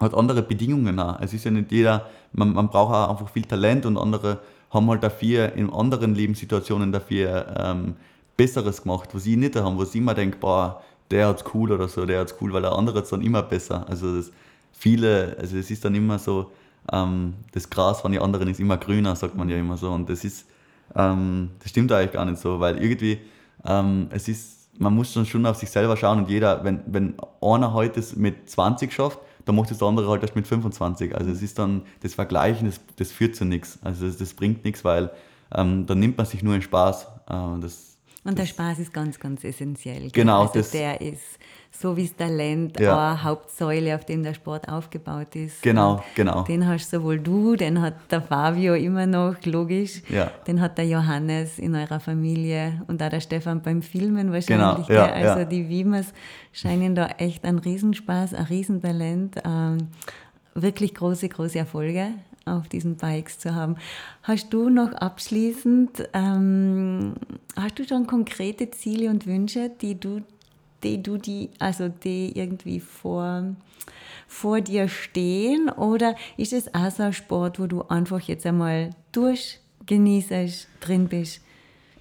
hat andere Bedingungen auch. Es ist ja nicht jeder, man, man braucht auch einfach viel Talent und andere haben halt dafür in anderen Lebenssituationen dafür ähm, Besseres gemacht, was ich nicht habe, wo ich immer denke, boah, der hat's cool oder so, der hat's cool, weil der andere hat's dann immer besser. Also das, viele, also es ist dann immer so, ähm, das Gras von den anderen ist immer grüner, sagt man ja immer so. Und das ist, ähm, das stimmt eigentlich gar nicht so, weil irgendwie, ähm, es ist, man muss dann schon auf sich selber schauen und jeder, wenn, wenn einer heute es mit 20 schafft, dann macht es der andere halt erst mit 25. Also es ist dann, das Vergleichen, das, das führt zu nichts. Also das, das bringt nichts, weil ähm, dann nimmt man sich nur in Spaß. Äh, das, Und der Spaß ist ganz, ganz essentiell. Genau, Also das- der ist so wie das Talent Ja. eine Hauptsäule, auf dem der Sport aufgebaut ist. Genau, Und genau. Den hast sowohl du, den hat der Fabio immer noch, logisch. Ja. Den hat der Johannes in eurer Familie und auch der Stefan beim Filmen wahrscheinlich. Genau, ja, also die Wiemers scheinen da echt ein Riesenspaß, ein Riesentalent, ähm, wirklich große, große Erfolge auf diesen Bikes zu haben. Hast du noch abschließend, ähm, hast du schon konkrete Ziele und Wünsche, die du, die du die, also die irgendwie vor, vor dir stehen? Oder ist es auch so ein Sport, wo du einfach jetzt einmal durchgenießt, drin bist?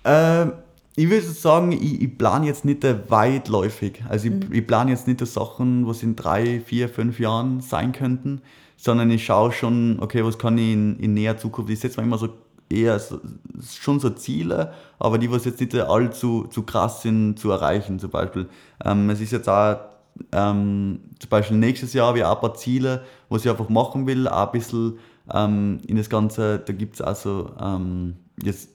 Ähm, ich würde sagen, ich, ich plane jetzt nicht weitläufig. Also ich, ich plane jetzt nicht die Sachen, was in drei, vier, fünf Jahren sein könnten, sondern ich schaue schon, okay, was kann ich in, in näher Zukunft, ich setze mir immer so eher so, schon so Ziele, aber die, was jetzt nicht allzu zu krass sind, zu erreichen zum Beispiel. Ähm, es ist jetzt auch ähm, zum Beispiel nächstes Jahr habe ich auch ein paar Ziele, was ich einfach machen will, auch ein bisschen ähm, in das Ganze, da gibt es auch so, ähm, jetzt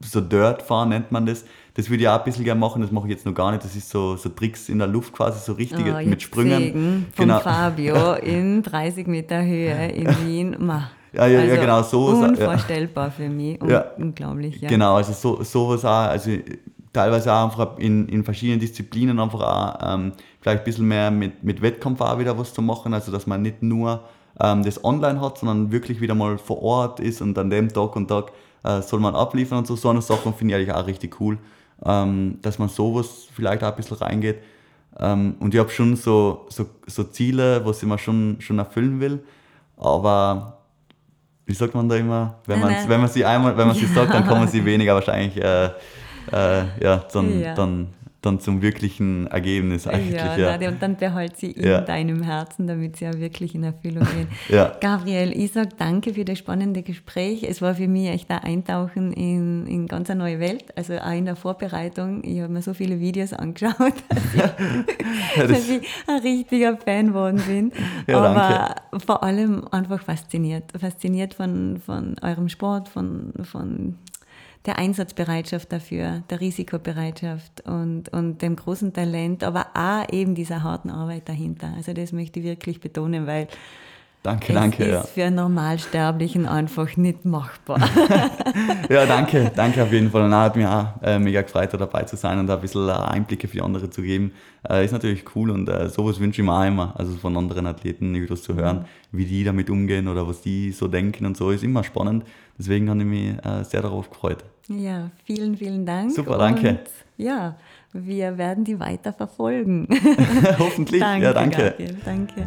so Dirt fahren nennt man das. Das würde ich auch ein bisschen gerne machen, das mache ich jetzt noch gar nicht. Das ist so, so Tricks in der Luft quasi, so richtige Ah, mit Sprüngen. Von Genau. Fabio in 30 Meter Höhe in Wien. Ma. Ja, ja, ja, Also genau, so ist- ja. Unvorstellbar für mich. Un Ja. Unglaublich, ja. Genau, also so, sowas auch, also teilweise auch einfach in, in verschiedenen Disziplinen einfach auch ähm, vielleicht ein bisschen mehr mit, mit Wettkampf auch wieder was zu machen, also dass man nicht nur ähm, das online hat, sondern wirklich wieder mal vor Ort ist und an dem Tag und Tag äh, soll man abliefern und so. So eine Sachen finde ich eigentlich auch richtig cool, ähm, dass man sowas vielleicht auch ein bisschen reingeht. Ähm, und ich habe schon so, so, so Ziele, was ich mir schon, schon erfüllen will, aber wie sagt man da immer, wenn man wenn man sie einmal, wenn man sie sagt, dann kann man sie weniger wahrscheinlich äh, äh, ja, dann, Ja. Dann, dann zum wirklichen Ergebnis eigentlich. Ja, Ja, und dann behalt sie in Ja. deinem Herzen, damit sie ja wirklich in Erfüllung gehen. Ja. Gabriel, ich sage danke für das spannende Gespräch. Es war für mich echt ein Eintauchen in, in ganz eine neue Welt. Also auch in der Vorbereitung. Ich habe mir so viele Videos angeschaut, dass ich, dass das, ich ein richtiger Fan geworden bin. Aber vor allem einfach fasziniert. Fasziniert von, von eurem Sport, von, von der Einsatzbereitschaft dafür, der Risikobereitschaft und, und dem großen Talent, aber auch eben dieser harten Arbeit dahinter. Also das möchte ich wirklich betonen, weil danke, es danke. ist Ja. für einen Normalsterblichen einfach nicht machbar. ja, danke, danke auf jeden Fall. Und hat mich auch äh, mega gefreut, da dabei zu sein und da ein bisschen äh, Einblicke für andere zu geben. Äh, ist natürlich cool und äh, sowas wünsche ich mir auch immer. Also von anderen Athleten etwas zu hören, wie die damit umgehen oder was die so denken und so, ist immer spannend. Deswegen habe ich mich äh, sehr darauf gefreut. ja, vielen, vielen Dank. Super, danke. Und ja, wir werden die weiter verfolgen. Hoffentlich. danke, ja, danke. Gabriel, danke.